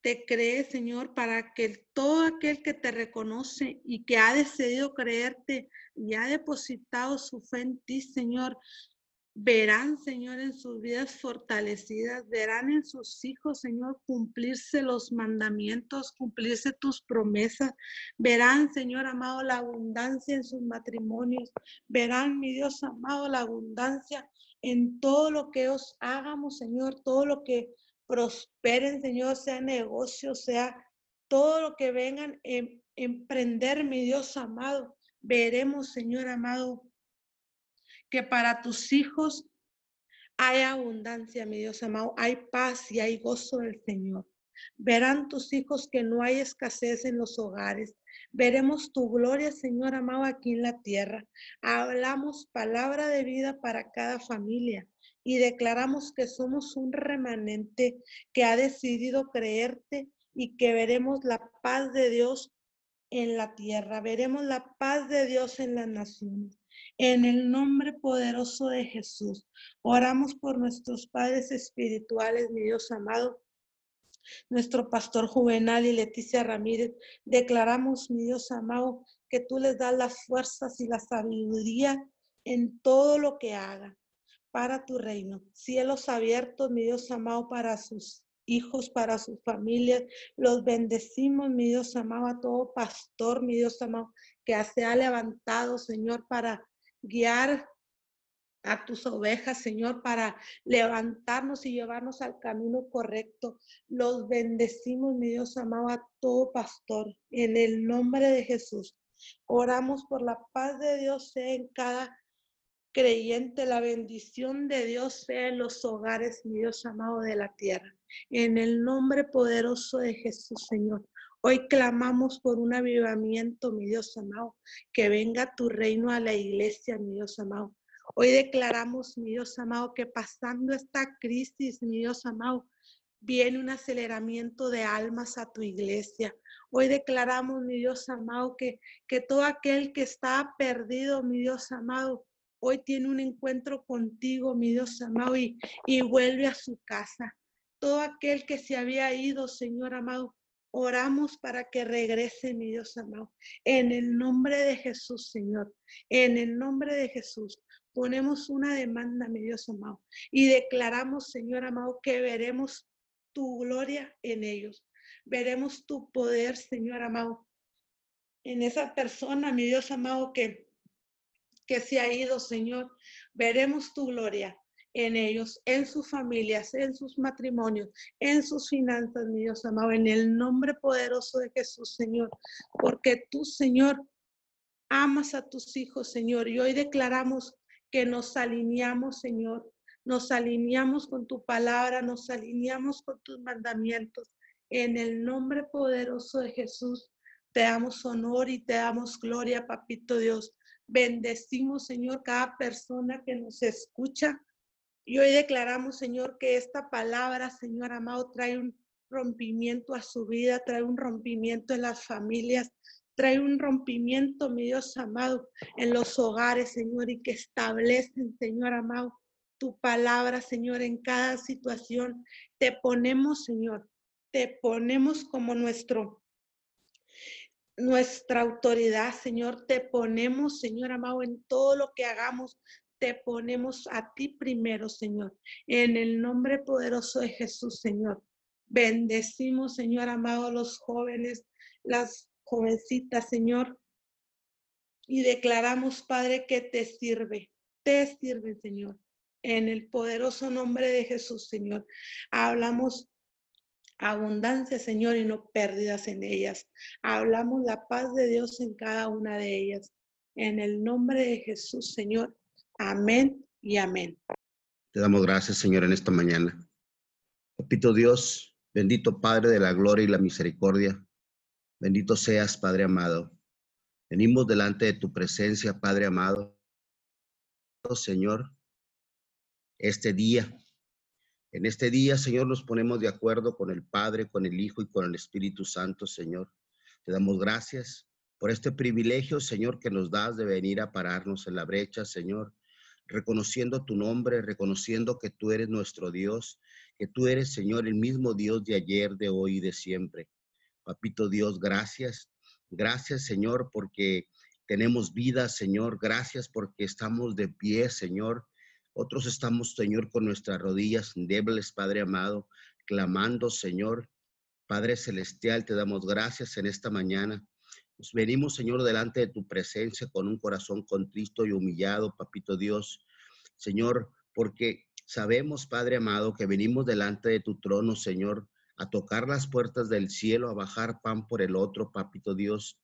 te cree, Señor, para que todo aquel que te reconoce y que ha decidido creerte y ha depositado su fe en ti, Señor, verán, Señor, en sus vidas fortalecidas, verán en sus hijos, Señor, cumplirse los mandamientos, cumplirse tus promesas, verán, Señor amado, la abundancia en sus matrimonios, verán, mi Dios amado, la abundancia en todo lo que os hagamos, Señor, todo lo que prosperen, Señor, sea negocio, sea todo lo que vengan a em, emprender, mi Dios amado. Veremos, Señor amado, que para tus hijos hay abundancia, mi Dios amado, hay paz y hay gozo del Señor. Verán tus hijos que no hay escasez en los hogares. Veremos tu gloria, Señor amado, aquí en la tierra. Hablamos palabra de vida para cada familia y declaramos que somos un remanente que ha decidido creerte y que veremos la paz de Dios en la tierra. Veremos la paz de Dios en las naciones. En el nombre poderoso de Jesús, oramos por nuestros padres espirituales, mi Dios amado, nuestro pastor Juvenal y Leticia Ramírez. Declaramos, mi Dios amado, que tú les das las fuerzas y la sabiduría en todo lo que hagan para tu reino. Cielos abiertos, mi Dios amado, para sus hijos, para sus familias. Los bendecimos, mi Dios amado, a todo pastor, mi Dios amado, que se ha levantado, Señor, para guiar a tus ovejas, Señor, para levantarnos y llevarnos al camino correcto. Los bendecimos, mi Dios amado, a todo pastor, en el nombre de Jesús. Oramos por la paz de Dios sea en cada creyente, la bendición de Dios sea en los hogares, mi Dios amado, de la tierra. En el nombre poderoso de Jesús, Señor. Hoy clamamos por un avivamiento, mi Dios amado, que venga tu reino a la iglesia, mi Dios amado. Hoy declaramos, mi Dios amado, que pasando esta crisis, mi Dios amado, viene un aceleramiento de almas a tu iglesia. Hoy declaramos, mi Dios amado, que, que todo aquel que está perdido, mi Dios amado, hoy tiene un encuentro contigo, mi Dios amado, y, y vuelve a su casa. Todo aquel que se había ido, Señor amado, Oramos para que regrese, mi Dios amado. En el nombre de Jesús, Señor. En el nombre de Jesús. Ponemos una demanda, mi Dios amado. Y declaramos, Señor amado, que veremos tu gloria en ellos. Veremos tu poder, Señor amado. En esa persona, mi Dios amado, que, que se ha ido, Señor. Veremos tu gloria en ellos, en sus familias, en sus matrimonios, en sus finanzas, mi Dios amado, en el nombre poderoso de Jesús, Señor, porque tú, Señor, amas a tus hijos, Señor, y hoy declaramos que nos alineamos, Señor, nos alineamos con tu palabra, nos alineamos con tus mandamientos. En el nombre poderoso de Jesús, te damos honor y te damos gloria, papito Dios. Bendecimos, Señor, cada persona que nos escucha y hoy declaramos, Señor, que esta palabra, Señor amado, trae un rompimiento a su vida, trae un rompimiento en las familias, trae un rompimiento, mi Dios amado, en los hogares, Señor, y que establecen, Señor amado, tu palabra, Señor, en cada situación. Te ponemos, Señor, te ponemos como nuestro nuestra autoridad, Señor, te ponemos, Señor amado, en todo lo que hagamos, te ponemos a ti primero, Señor. En el nombre poderoso de Jesús, Señor. Bendecimos, Señor amado, los jóvenes, las jovencitas, Señor. Y declaramos, Padre, que te sirve. Te sirve, Señor. En el poderoso nombre de Jesús, Señor. Hablamos abundancia, Señor, y no pérdidas en ellas. Hablamos la paz de Dios en cada una de ellas. En el nombre de Jesús, Señor. Amén y amén. Te damos gracias, Señor, en esta mañana. Papito Dios, bendito Padre de la gloria y la misericordia. Bendito seas, Padre amado. Venimos delante de tu presencia, Padre amado. Señor, este día. En este día, Señor, nos ponemos de acuerdo con el Padre, con el Hijo y con el Espíritu Santo, Señor. Te damos gracias por este privilegio, Señor, que nos das de venir a pararnos en la brecha, Señor, reconociendo tu nombre, reconociendo que tú eres nuestro Dios, que tú eres, Señor, el mismo Dios de ayer, de hoy y de siempre. Papito Dios, gracias. Gracias, Señor, porque tenemos vida, Señor. Gracias porque estamos de pie, Señor. Otros estamos, Señor, con nuestras rodillas débiles, Padre amado, clamando, Señor. Padre Celestial, te damos gracias en esta mañana. Nos venimos, Señor, delante de tu presencia con un corazón contristo y humillado, papito Dios. Señor, porque sabemos, Padre amado, que venimos delante de tu trono, Señor, a tocar las puertas del cielo, a bajar pan por el otro, papito Dios.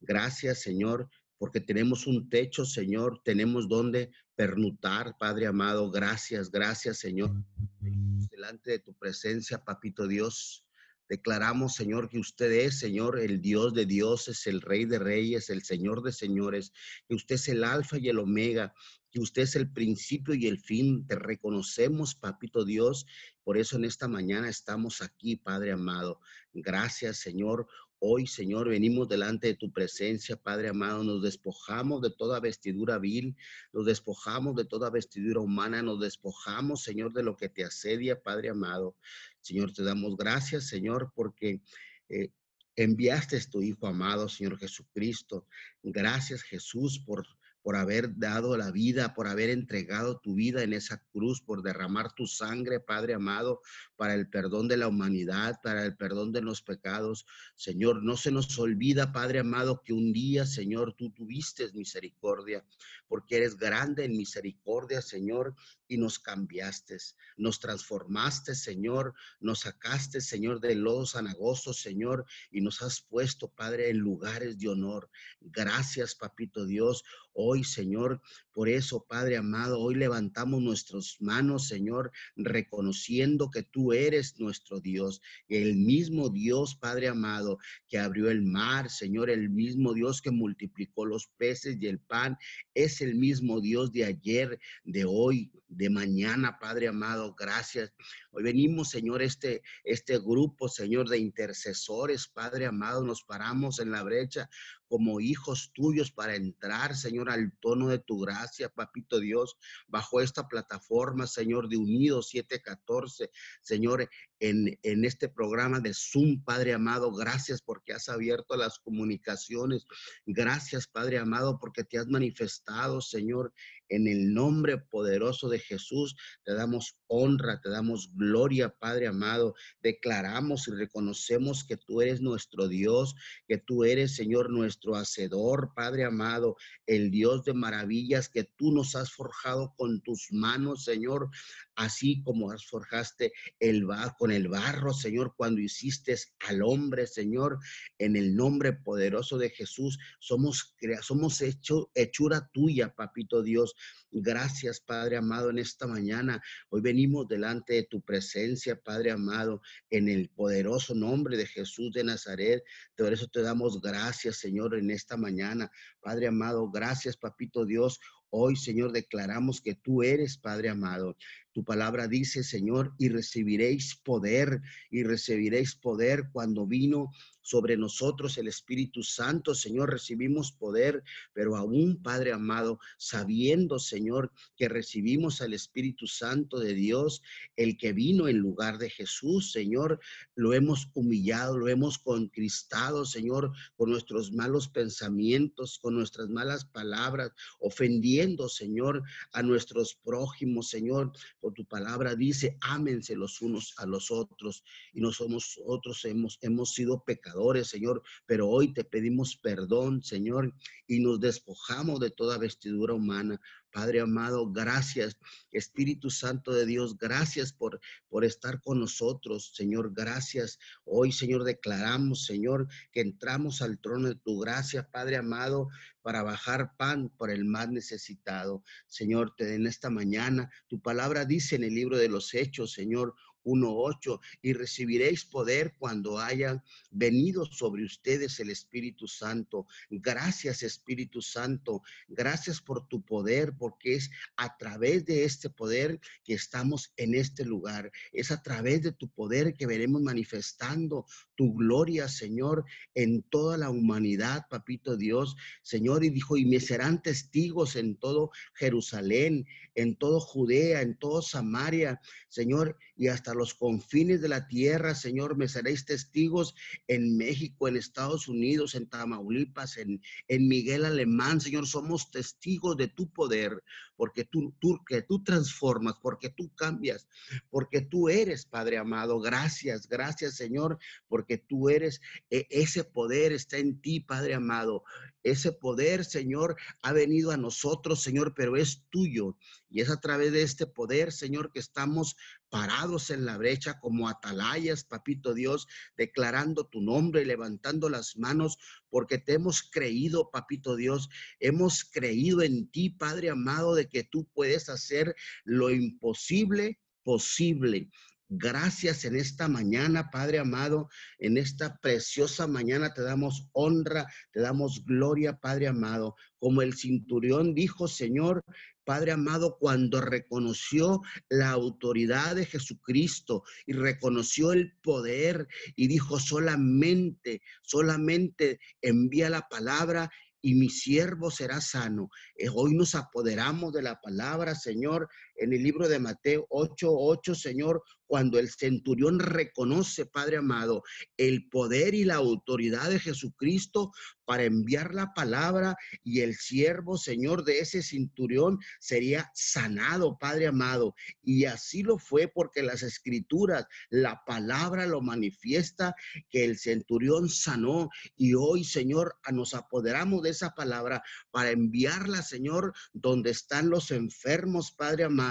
Gracias, Señor, porque tenemos un techo, Señor, tenemos donde pernutar, Padre amado. Gracias, gracias, Señor. Delante de tu presencia, papito Dios. Declaramos, Señor, que usted es, Señor, el Dios de dioses, el Rey de reyes, el Señor de señores, que usted es el alfa y el omega, que usted es el principio y el fin. Te reconocemos, Papito Dios. Por eso en esta mañana estamos aquí, Padre amado. Gracias, Señor. Hoy, Señor, venimos delante de tu presencia, Padre amado. Nos despojamos de toda vestidura vil, nos despojamos de toda vestidura humana, nos despojamos, Señor, de lo que te asedia, Padre amado. Señor, te damos gracias, Señor, porque eh, enviaste a tu Hijo amado, Señor Jesucristo. Gracias, Jesús, por por haber dado la vida, por haber entregado tu vida en esa cruz, por derramar tu sangre, Padre amado, para el perdón de la humanidad, para el perdón de los pecados. Señor, no se nos olvida, Padre amado, que un día, Señor, tú tuviste misericordia, porque eres grande en misericordia, Señor, y nos cambiaste, nos transformaste, Señor, nos sacaste, Señor, de los anagosos, Señor, y nos has puesto, Padre, en lugares de honor. Gracias, Papito Dios. Hoy, Señor, por eso, Padre amado, hoy levantamos nuestras manos, Señor, reconociendo que tú eres nuestro Dios, el mismo Dios, Padre amado, que abrió el mar, Señor, el mismo Dios que multiplicó los peces y el pan, es el mismo Dios de ayer, de hoy, de mañana, Padre amado. Gracias. Hoy venimos, Señor, este, este grupo, Señor, de intercesores, Padre amado, nos paramos en la brecha como hijos tuyos para entrar, Señor, al tono de tu gracia, Papito Dios, bajo esta plataforma, Señor, de Unidos 714, Señor, en, este programa de Zoom, Padre amado, gracias porque has abierto las comunicaciones, gracias, Padre amado, porque te has manifestado, Señor, en el nombre poderoso de Jesús, te damos honra, te damos gloria, Padre amado. Declaramos y reconocemos que tú eres nuestro Dios, que tú eres, Señor, nuestro Hacedor, Padre amado, el Dios de maravillas que tú nos has forjado con tus manos, Señor, así como forjaste el barro con el barro, Señor, cuando hiciste al hombre, Señor, en el nombre poderoso de Jesús, somos, somos hecho, hechura tuya, papito Dios. Gracias, Padre amado, en esta mañana. Hoy venimos delante de tu presencia, Padre amado, en el poderoso nombre de Jesús de Nazaret. Por eso te damos gracias, Señor, en esta mañana. Padre amado, gracias, Papito Dios. Hoy, Señor, declaramos que tú eres Padre amado. Tu palabra dice, Señor, y recibiréis poder, y recibiréis poder cuando vino sobre nosotros el Espíritu Santo, Señor, recibimos poder, pero aún, Padre amado, sabiendo, Señor, que recibimos al Espíritu Santo de Dios, el que vino en lugar de Jesús, Señor, lo hemos humillado, lo hemos conquistado, Señor, con nuestros malos pensamientos, con nuestras malas palabras, ofendiendo, Señor, a nuestros prójimos, Señor, tu palabra dice, ámense los unos a los otros, y nosotros hemos, hemos sido pecadores Señor, pero hoy te pedimos perdón, Señor, y nos despojamos de toda vestidura humana. Padre amado, gracias. Espíritu Santo de Dios, gracias por, por estar con nosotros, Señor. Gracias. Hoy, Señor, declaramos, Señor, que entramos al trono de tu gracia, Padre amado, para bajar pan por el más necesitado. Señor, en esta mañana, tu palabra dice en el libro de los Hechos, Señor, 1.8, y recibiréis poder cuando haya venido sobre ustedes el Espíritu Santo. Gracias Espíritu Santo, gracias por tu poder, porque es a través de este poder que estamos en este lugar. Es a través de tu poder que veremos manifestando tu gloria, Señor, en toda la humanidad, papito Dios. Señor, y dijo, y me serán testigos en todo Jerusalén, en todo Judea, en todo Samaria, Señor, y hasta los confines de la tierra, Señor, me seréis testigos en México, en Estados Unidos, en Tamaulipas, en, en Miguel Alemán, Señor, somos testigos de tu poder, porque tú, tú, que tú transformas, porque tú cambias, porque tú eres, Padre amado. Gracias, gracias, Señor, porque tú eres, e, ese poder está en ti, Padre amado. Ese poder, Señor, ha venido a nosotros, Señor, pero es tuyo. Y es a través de este poder, Señor, que estamos parados en la brecha como atalayas, papito Dios, declarando tu nombre y levantando las manos, porque te hemos creído, papito Dios, hemos creído en ti, Padre amado, de que tú puedes hacer lo imposible posible. Gracias en esta mañana, Padre amado, en esta preciosa mañana te damos honra, te damos gloria, Padre amado. Como el cinturión dijo, Señor, Padre amado, cuando reconoció la autoridad de Jesucristo y reconoció el poder y dijo solamente, solamente envía la palabra y mi siervo será sano. Eh, hoy nos apoderamos de la palabra, Señor, en el libro de Mateo 8, 8, Señor, cuando el centurión reconoce, Padre amado, el poder y la autoridad de Jesucristo para enviar la palabra y el siervo, Señor, de ese centurión sería sanado, Padre amado. Y así lo fue porque las escrituras, la palabra lo manifiesta que el centurión sanó y hoy, Señor, nos apoderamos de esa palabra para enviarla, Señor, donde están los enfermos, Padre amado,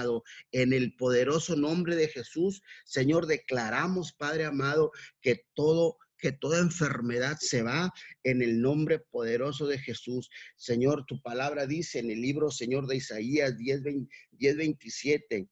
en el poderoso nombre de Jesús Señor, declaramos, Padre amado, que todo que toda enfermedad se va en el nombre poderoso de Jesús. Señor, tu palabra dice en el libro, Señor, de Isaías 10, 27,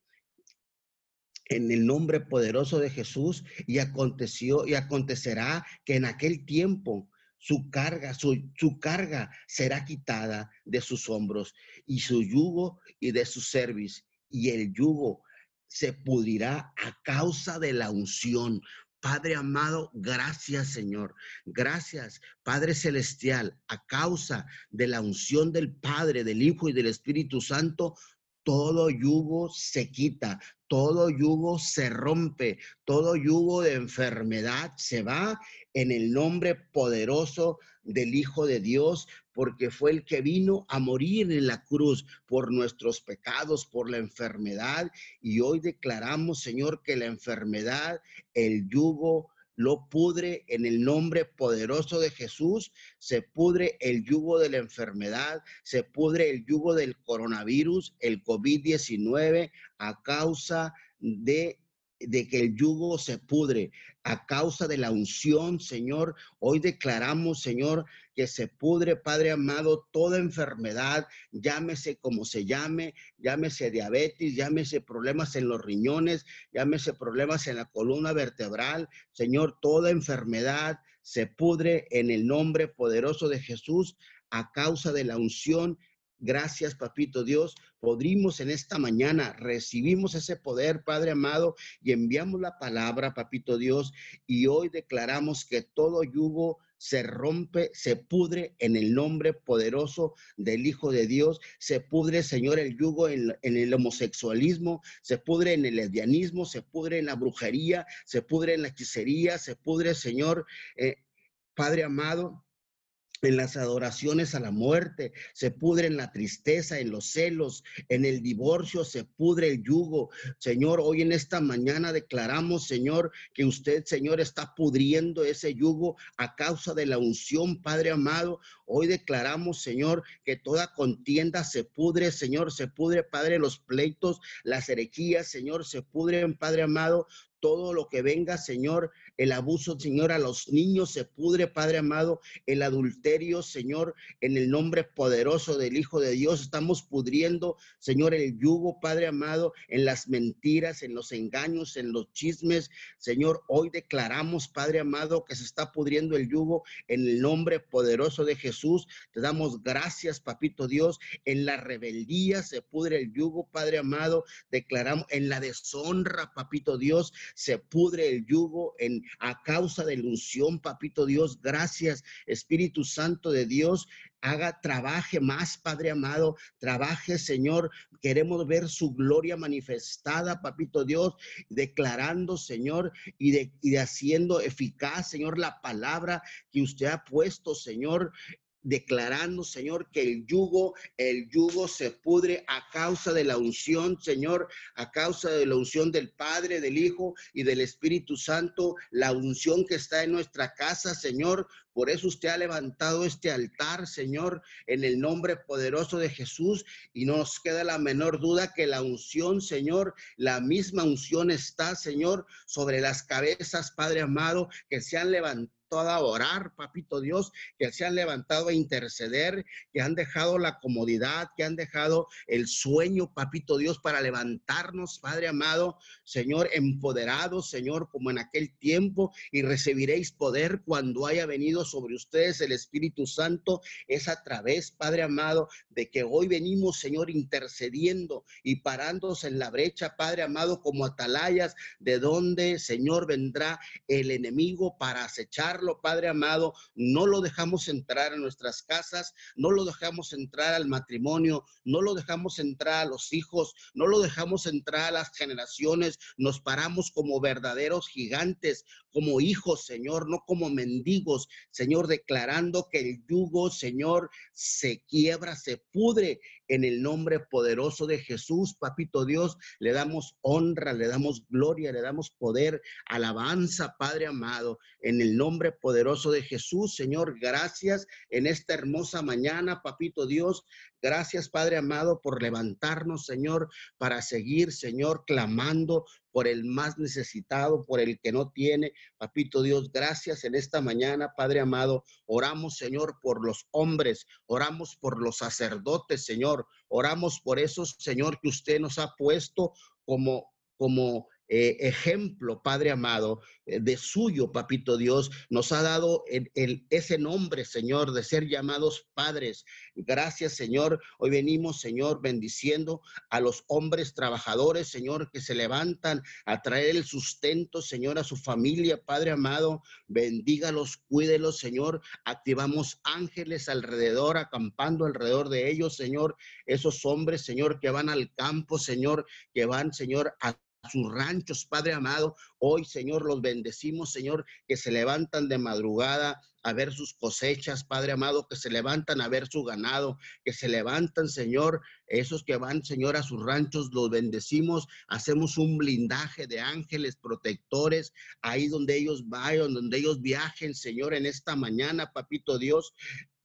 en el nombre poderoso de Jesús, y aconteció y acontecerá que en aquel tiempo su carga, su, su carga será quitada de sus hombros y su yugo y de su cerviz, y el yugo se pudrirá a causa de la unción. Padre amado, gracias Señor. Gracias, Padre Celestial, a causa de la unción del Padre, del Hijo y del Espíritu Santo, todo yugo se quita, todo yugo se rompe, todo yugo de enfermedad se va en el nombre poderoso del Hijo de Dios, porque fue el que vino a morir en la cruz por nuestros pecados, por la enfermedad. Y hoy declaramos, Señor, que la enfermedad, el yugo, lo pudre en el nombre poderoso de Jesús, se pudre el yugo de la enfermedad, se pudre el yugo del coronavirus, el COVID-19, a causa de de que el yugo se pudre a causa de la unción, Señor. Hoy declaramos, Señor, que se pudre, Padre amado, toda enfermedad, llámese como se llame, llámese diabetes, llámese problemas en los riñones, llámese problemas en la columna vertebral. Señor, toda enfermedad se pudre en el nombre poderoso de Jesús a causa de la unción Gracias, papito Dios. Podrimos en esta mañana, recibimos ese poder, Padre amado, y enviamos la palabra, papito Dios, y hoy declaramos que todo yugo se rompe, se pudre en el nombre poderoso del Hijo de Dios, se pudre, Señor, el yugo en, el homosexualismo, se pudre en el lesbianismo, se pudre en la brujería, se pudre en la hechicería, se pudre, Señor, eh, Padre amado, en las adoraciones a la muerte, se pudre en la tristeza, en los celos, en el divorcio, se pudre el yugo. Señor, hoy en esta mañana declaramos, Señor, que usted, Señor, está pudriendo ese yugo a causa de la unción, Padre amado. Hoy declaramos, Señor, que toda contienda se pudre, Señor, se pudre, Padre, los pleitos, las herejías, Señor, se pudren, Padre amado, todo lo que venga, Señor, el abuso, Señor, a los niños se pudre, Padre amado, el adulterio, Señor, en el nombre poderoso del Hijo de Dios, estamos pudriendo, Señor, el yugo, Padre amado, en las mentiras, en los engaños, en los chismes, Señor, hoy declaramos, Padre amado, que se está pudriendo el yugo en el nombre poderoso de Jesús. Te damos gracias, Papito Dios, en la rebeldía se pudre el yugo, Padre amado, declaramos en la deshonra, Papito Dios, se pudre el yugo en, a causa de la unción, papito Dios. Gracias, Espíritu Santo de Dios. Haga, trabaje más, Padre amado, trabaje, Señor. Queremos ver su gloria manifestada, Papito Dios, declarando, Señor, y de, y haciendo eficaz, Señor, la palabra que usted ha puesto, Señor, declarando, Señor, que el yugo, el yugo se pudre a causa de la unción, Señor, a causa de la unción del Padre, del Hijo y del Espíritu Santo, la unción que está en nuestra casa, Señor. Por eso usted ha levantado este altar, Señor, en el nombre poderoso de Jesús. Y no nos queda la menor duda que la unción, Señor, la misma unción está, Señor, sobre las cabezas, Padre amado, que se han levantado a orar, papito Dios, que se han levantado a interceder, que han dejado la comodidad, que han dejado el sueño, papito Dios, para levantarnos, Padre amado, Señor, empoderados, Señor, como en aquel tiempo, y recibiréis poder cuando haya venido sobre ustedes el Espíritu Santo. Es a través, Padre amado, de que hoy venimos, Señor, intercediendo y parándose en la brecha, Padre amado, como atalayas, de donde, Señor, vendrá el enemigo para Padre amado, no lo dejamos entrar a nuestras casas, no lo dejamos entrar al matrimonio, no lo dejamos entrar a los hijos, no lo dejamos entrar a las generaciones, nos paramos como verdaderos gigantes, como hijos, Señor, no como mendigos, Señor, declarando que el yugo, Señor, se quiebra, se pudre en el nombre poderoso de Jesús, papito Dios, le damos honra, le damos gloria, le damos poder, alabanza, Padre amado, en el nombre poderoso de Jesús, Señor, gracias en esta hermosa mañana, papito Dios, Gracias, Padre amado, por levantarnos, Señor, para seguir, Señor, clamando por el más necesitado, por el que no tiene. Papito Dios, gracias en esta mañana, Padre amado. Oramos, Señor, por los hombres, oramos por los sacerdotes, Señor. Oramos por esos, Señor, que usted nos ha puesto como como eh, ejemplo, Padre amado, eh, de suyo, Papito Dios, nos ha dado el, ese nombre, Señor, de ser llamados padres. Gracias, Señor. Hoy venimos, Señor, bendiciendo a los hombres trabajadores, Señor, que se levantan a traer el sustento, Señor, a su familia, Padre amado. Bendígalos, cuídelos, Señor. Activamos ángeles alrededor, acampando alrededor de ellos, Señor. Esos hombres, Señor, que van al campo, Señor, que van, Señor, a sus ranchos, Padre amado. Hoy, Señor, los bendecimos, Señor, que se levantan de madrugada a ver sus cosechas, Padre amado, que se levantan a ver su ganado, que se levantan, Señor, esos que van, Señor, a sus ranchos, los bendecimos, hacemos un blindaje de ángeles protectores ahí donde ellos vayan, donde ellos viajen, Señor, en esta mañana, Papito Dios.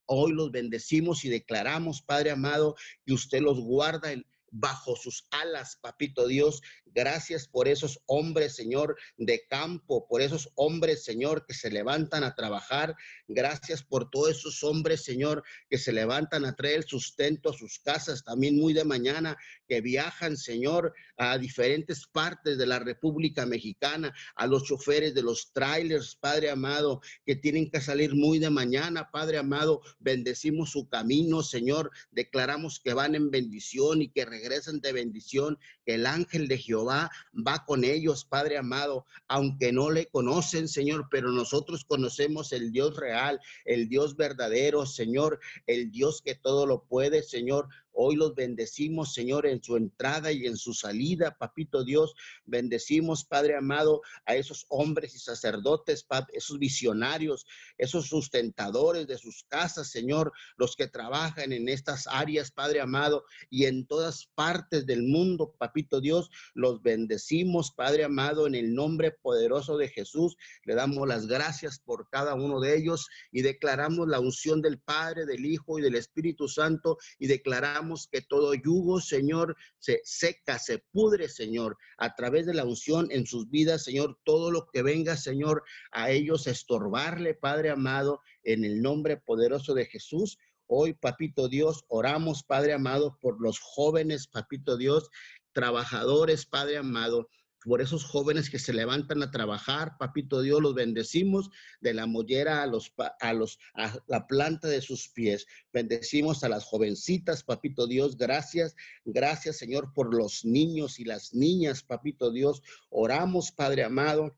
Hoy los bendecimos y declaramos, Padre amado, que usted los guarda en, bajo sus alas, papito Dios. Gracias por esos hombres, Señor, de campo, por esos hombres, Señor, que se levantan a trabajar. Gracias por todos esos hombres, Señor, que se levantan a traer sustento a sus casas, también muy de mañana, que viajan, Señor, a diferentes partes de la República Mexicana, a los choferes de los trailers, Padre amado, que tienen que salir muy de mañana, Padre amado. Bendecimos su camino, Señor. Declaramos que van en bendición y que regresen de bendición, que el ángel de Jehová va con ellos, Padre amado, aunque no le conocen, Señor, pero nosotros conocemos el Dios real, el Dios verdadero, Señor, el Dios que todo lo puede, Señor. Hoy los bendecimos, Señor, en su entrada y en su salida, Papito Dios. Bendecimos, Padre amado, a esos hombres y sacerdotes, esos visionarios, esos sustentadores de sus casas, Señor, los que trabajan en estas áreas, Padre amado, y en todas partes del mundo, Papito Dios. Los bendecimos, Padre amado, en el nombre poderoso de Jesús. Le damos las gracias por cada uno de ellos y declaramos la unción del Padre, del Hijo y del Espíritu Santo y declaramos que todo yugo, Señor, se seca, se pudre, Señor, a través de la unción en sus vidas, Señor, todo lo que venga, Señor, a ellos estorbarle, Padre amado, en el nombre poderoso de Jesús. Hoy, Papito Dios, oramos, Padre amado, por los jóvenes, Papito Dios, trabajadores, Padre amado, por esos jóvenes que se levantan a trabajar, papito Dios, los bendecimos de la mollera a los a los a la planta de sus pies. Bendecimos a las jovencitas, papito Dios, gracias, gracias Señor por los niños y las niñas, papito Dios. Oramos, Padre amado,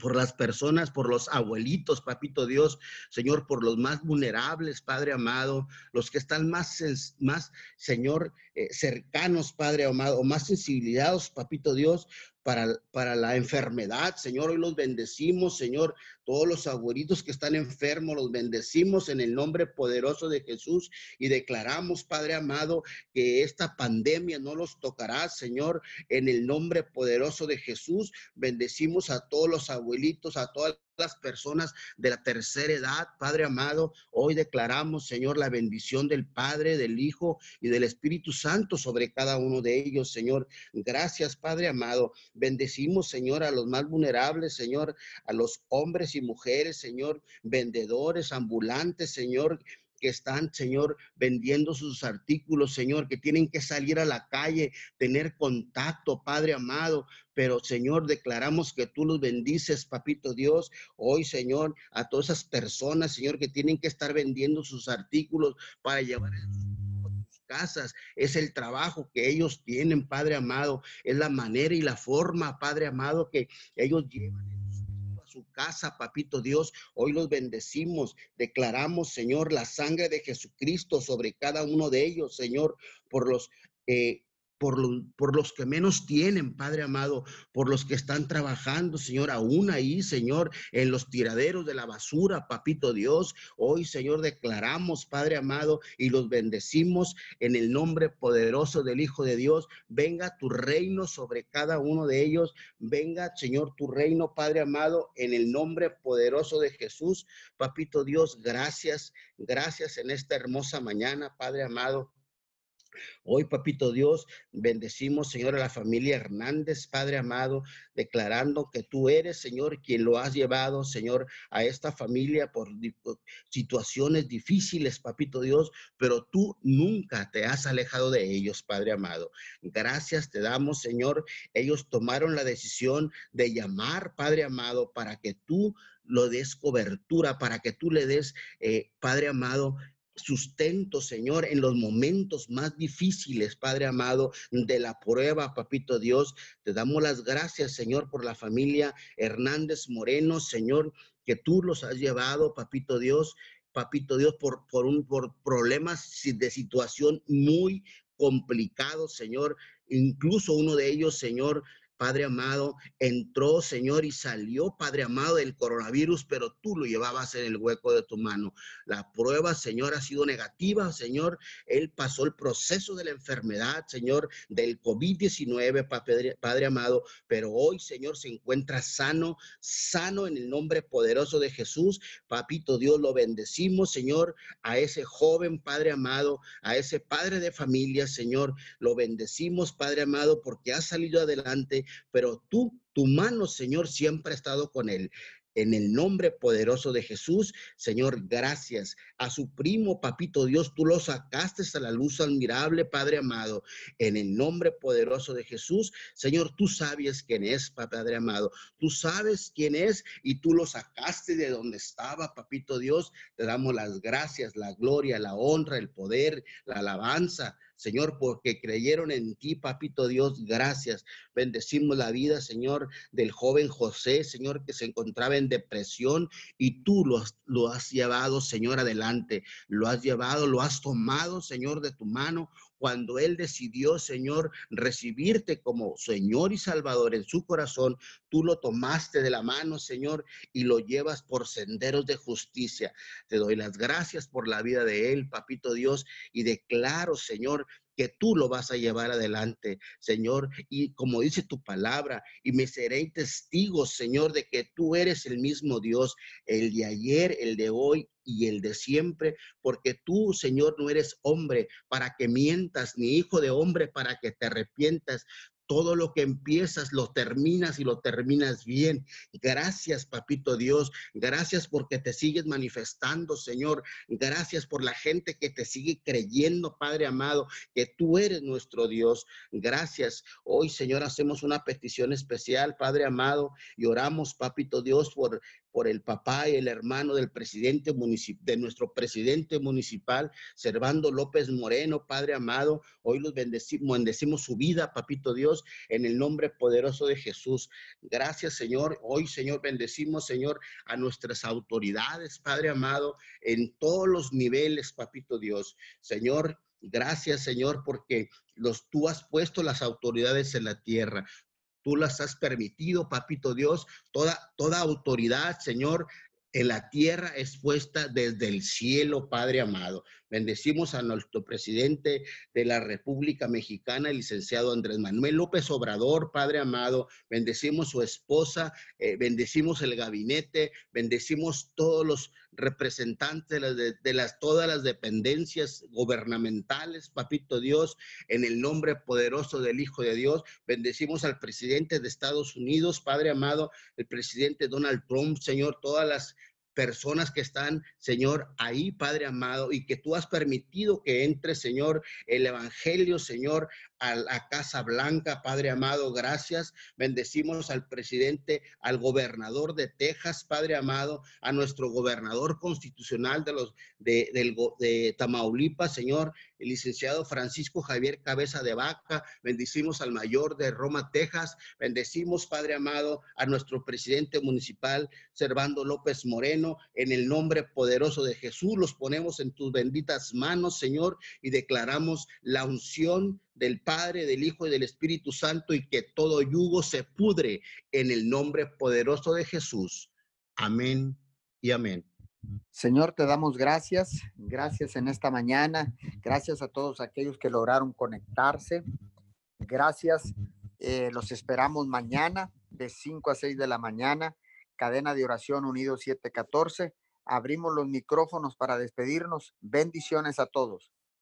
por las personas, por los abuelitos, papito Dios, Señor, por los más vulnerables, Padre amado, los que están más, más Señor, eh, cercanos, Padre amado, más sensibilizados, papito Dios, para, para, la enfermedad. Señor, hoy los bendecimos, Señor. Todos los abuelitos que están enfermos, los bendecimos en el nombre poderoso de Jesús y declaramos, Padre amado, que esta pandemia no los tocará, Señor, en el nombre poderoso de Jesús. Bendecimos a todos los abuelitos, a todas las personas de la tercera edad, Padre amado. Hoy declaramos, Señor, la bendición del Padre, del Hijo y del Espíritu Santo sobre cada uno de ellos, Señor. Gracias, Padre amado. Bendecimos, Señor, a los más vulnerables, Señor, a los hombres y mujeres, Señor, vendedores, ambulantes, Señor que están, Señor, vendiendo sus artículos, Señor, que tienen que salir a la calle, tener contacto, Padre amado. Pero, Señor, declaramos que tú los bendices, Papito Dios. Hoy, Señor, a todas esas personas, Señor, que tienen que estar vendiendo sus artículos para llevar a sus casas. Es el trabajo que ellos tienen, Padre amado. Es la manera y la forma, Padre amado, que ellos llevan casa, papito Dios. Hoy los bendecimos, declaramos, Señor, la sangre de Jesucristo sobre cada uno de ellos, Señor, por los eh, por, los que menos tienen, Padre amado, por los que están trabajando, Señor, aún ahí, Señor, en los tiraderos de la basura, Papito Dios. Hoy, Señor, declaramos, Padre amado, y los bendecimos en el nombre poderoso del Hijo de Dios. Venga tu reino sobre cada uno de ellos. Venga, Señor, tu reino, Padre amado, en el nombre poderoso de Jesús. Papito Dios, gracias, gracias en esta hermosa mañana, Padre amado. Hoy, papito Dios, bendecimos, Señor, a la familia Hernández, Padre amado, declarando que tú eres, Señor, quien lo has llevado, Señor, a esta familia por situaciones difíciles, papito Dios, pero tú nunca te has alejado de ellos, Padre amado. Gracias te damos, Señor. Ellos tomaron la decisión de llamar, Padre amado, para que tú lo des cobertura, para que tú le des, eh, Padre amado, sustento, Señor, en los momentos más difíciles, Padre amado, de la prueba, Papito Dios. Te damos las gracias, Señor, por la familia Hernández Moreno, Señor, que tú los has llevado, Papito Dios. Papito Dios, por, por, un, por problemas de situación muy complicados, Señor. Incluso uno de ellos, Señor, Padre amado, entró, Señor, y salió, Padre amado, del coronavirus, pero tú lo llevabas en el hueco de tu mano. La prueba, Señor, ha sido negativa, Señor. Él pasó el proceso de la enfermedad, Señor, del COVID-19, Padre, amado, pero hoy, Señor, se encuentra sano, sano en el nombre poderoso de Jesús. Papito Dios, lo bendecimos, Señor, a ese joven, Padre amado, a ese padre de familia, Señor, lo bendecimos, Padre amado, porque ha salido adelante pero tú, tu mano, Señor, siempre ha estado con él. En el nombre poderoso de Jesús, Señor, gracias. A su primo, papito Dios, tú lo sacaste a la luz admirable, Padre amado. En el nombre poderoso de Jesús, Señor, tú sabes quién es, Padre amado. Tú sabes quién es y tú lo sacaste de donde estaba, papito Dios. Te damos las gracias, la gloria, la honra, el poder, la alabanza. Señor, porque creyeron en ti, papito Dios, gracias. Bendecimos la vida, Señor, del joven José, Señor, que se encontraba en depresión y tú lo, lo has llevado, Señor, adelante. Lo has llevado, lo has tomado, Señor, de tu mano cuando Él decidió, Señor, recibirte como Señor y Salvador en su corazón, tú lo tomaste de la mano, Señor, y lo llevas por senderos de justicia. Te doy las gracias por la vida de Él, Papito Dios, y declaro, Señor, que tú lo vas a llevar adelante, Señor. Y como dice tu palabra, y me seré testigo, Señor, de que tú eres el mismo Dios, el de ayer, el de hoy y el de siempre, porque tú, Señor, no eres hombre para que mientas, ni hijo de hombre para que te arrepientas todo lo que empiezas lo terminas y lo terminas bien. Gracias, papito Dios. Gracias porque te sigues manifestando, Señor. Gracias por la gente que te sigue creyendo, Padre amado, que tú eres nuestro Dios. Gracias. Hoy, Señor, hacemos una petición especial, Padre amado, y oramos, papito Dios, por por el papá y el hermano del presidente de nuestro presidente municipal, Servando López Moreno, Padre amado. Hoy los bendecimos, bendecimos su vida, papito Dios, en el nombre poderoso de Jesús. Gracias, Señor. Hoy, Señor, bendecimos, Señor, a nuestras autoridades, Padre amado, en todos los niveles, papito Dios. Señor, Gracias, Señor, porque los, tú has puesto las autoridades en la tierra. Tú las has permitido, papito Dios, toda, toda autoridad, Señor, en la tierra es puesta desde el cielo, Padre amado. Bendecimos a nuestro presidente de la República Mexicana, el licenciado Andrés Manuel López Obrador, Padre amado. Bendecimos su esposa, eh, bendecimos el gabinete, bendecimos todos los representantes de, las, todas las dependencias gubernamentales, papito Dios, en el nombre poderoso del Hijo de Dios. Bendecimos al presidente de Estados Unidos, Padre amado, el presidente Donald Trump, Señor, todas las personas que están, Señor, ahí, Padre amado, y que tú has permitido que entre, Señor, el Evangelio, Señor, a la Casa Blanca, Padre amado, gracias. Bendecimos al presidente, al gobernador de Texas, Padre amado, a nuestro gobernador constitucional de los de, Tamaulipas, Señor, el licenciado Francisco Javier Cabeza de Vaca. Bendecimos al mayor de Roma, Texas. Bendecimos, Padre amado, a nuestro presidente municipal, Servando López Moreno. En el nombre poderoso de Jesús, los ponemos en tus benditas manos, Señor, y declaramos la unción del Padre, del Hijo y del Espíritu Santo y que todo yugo se pudre en el nombre poderoso de Jesús. Amén y amén. Señor, te damos gracias, gracias en esta mañana, gracias a todos aquellos que lograron conectarse, gracias, eh, los esperamos mañana de 5 a 6 de la mañana, cadena de oración unido 714, abrimos los micrófonos para despedirnos, bendiciones a todos.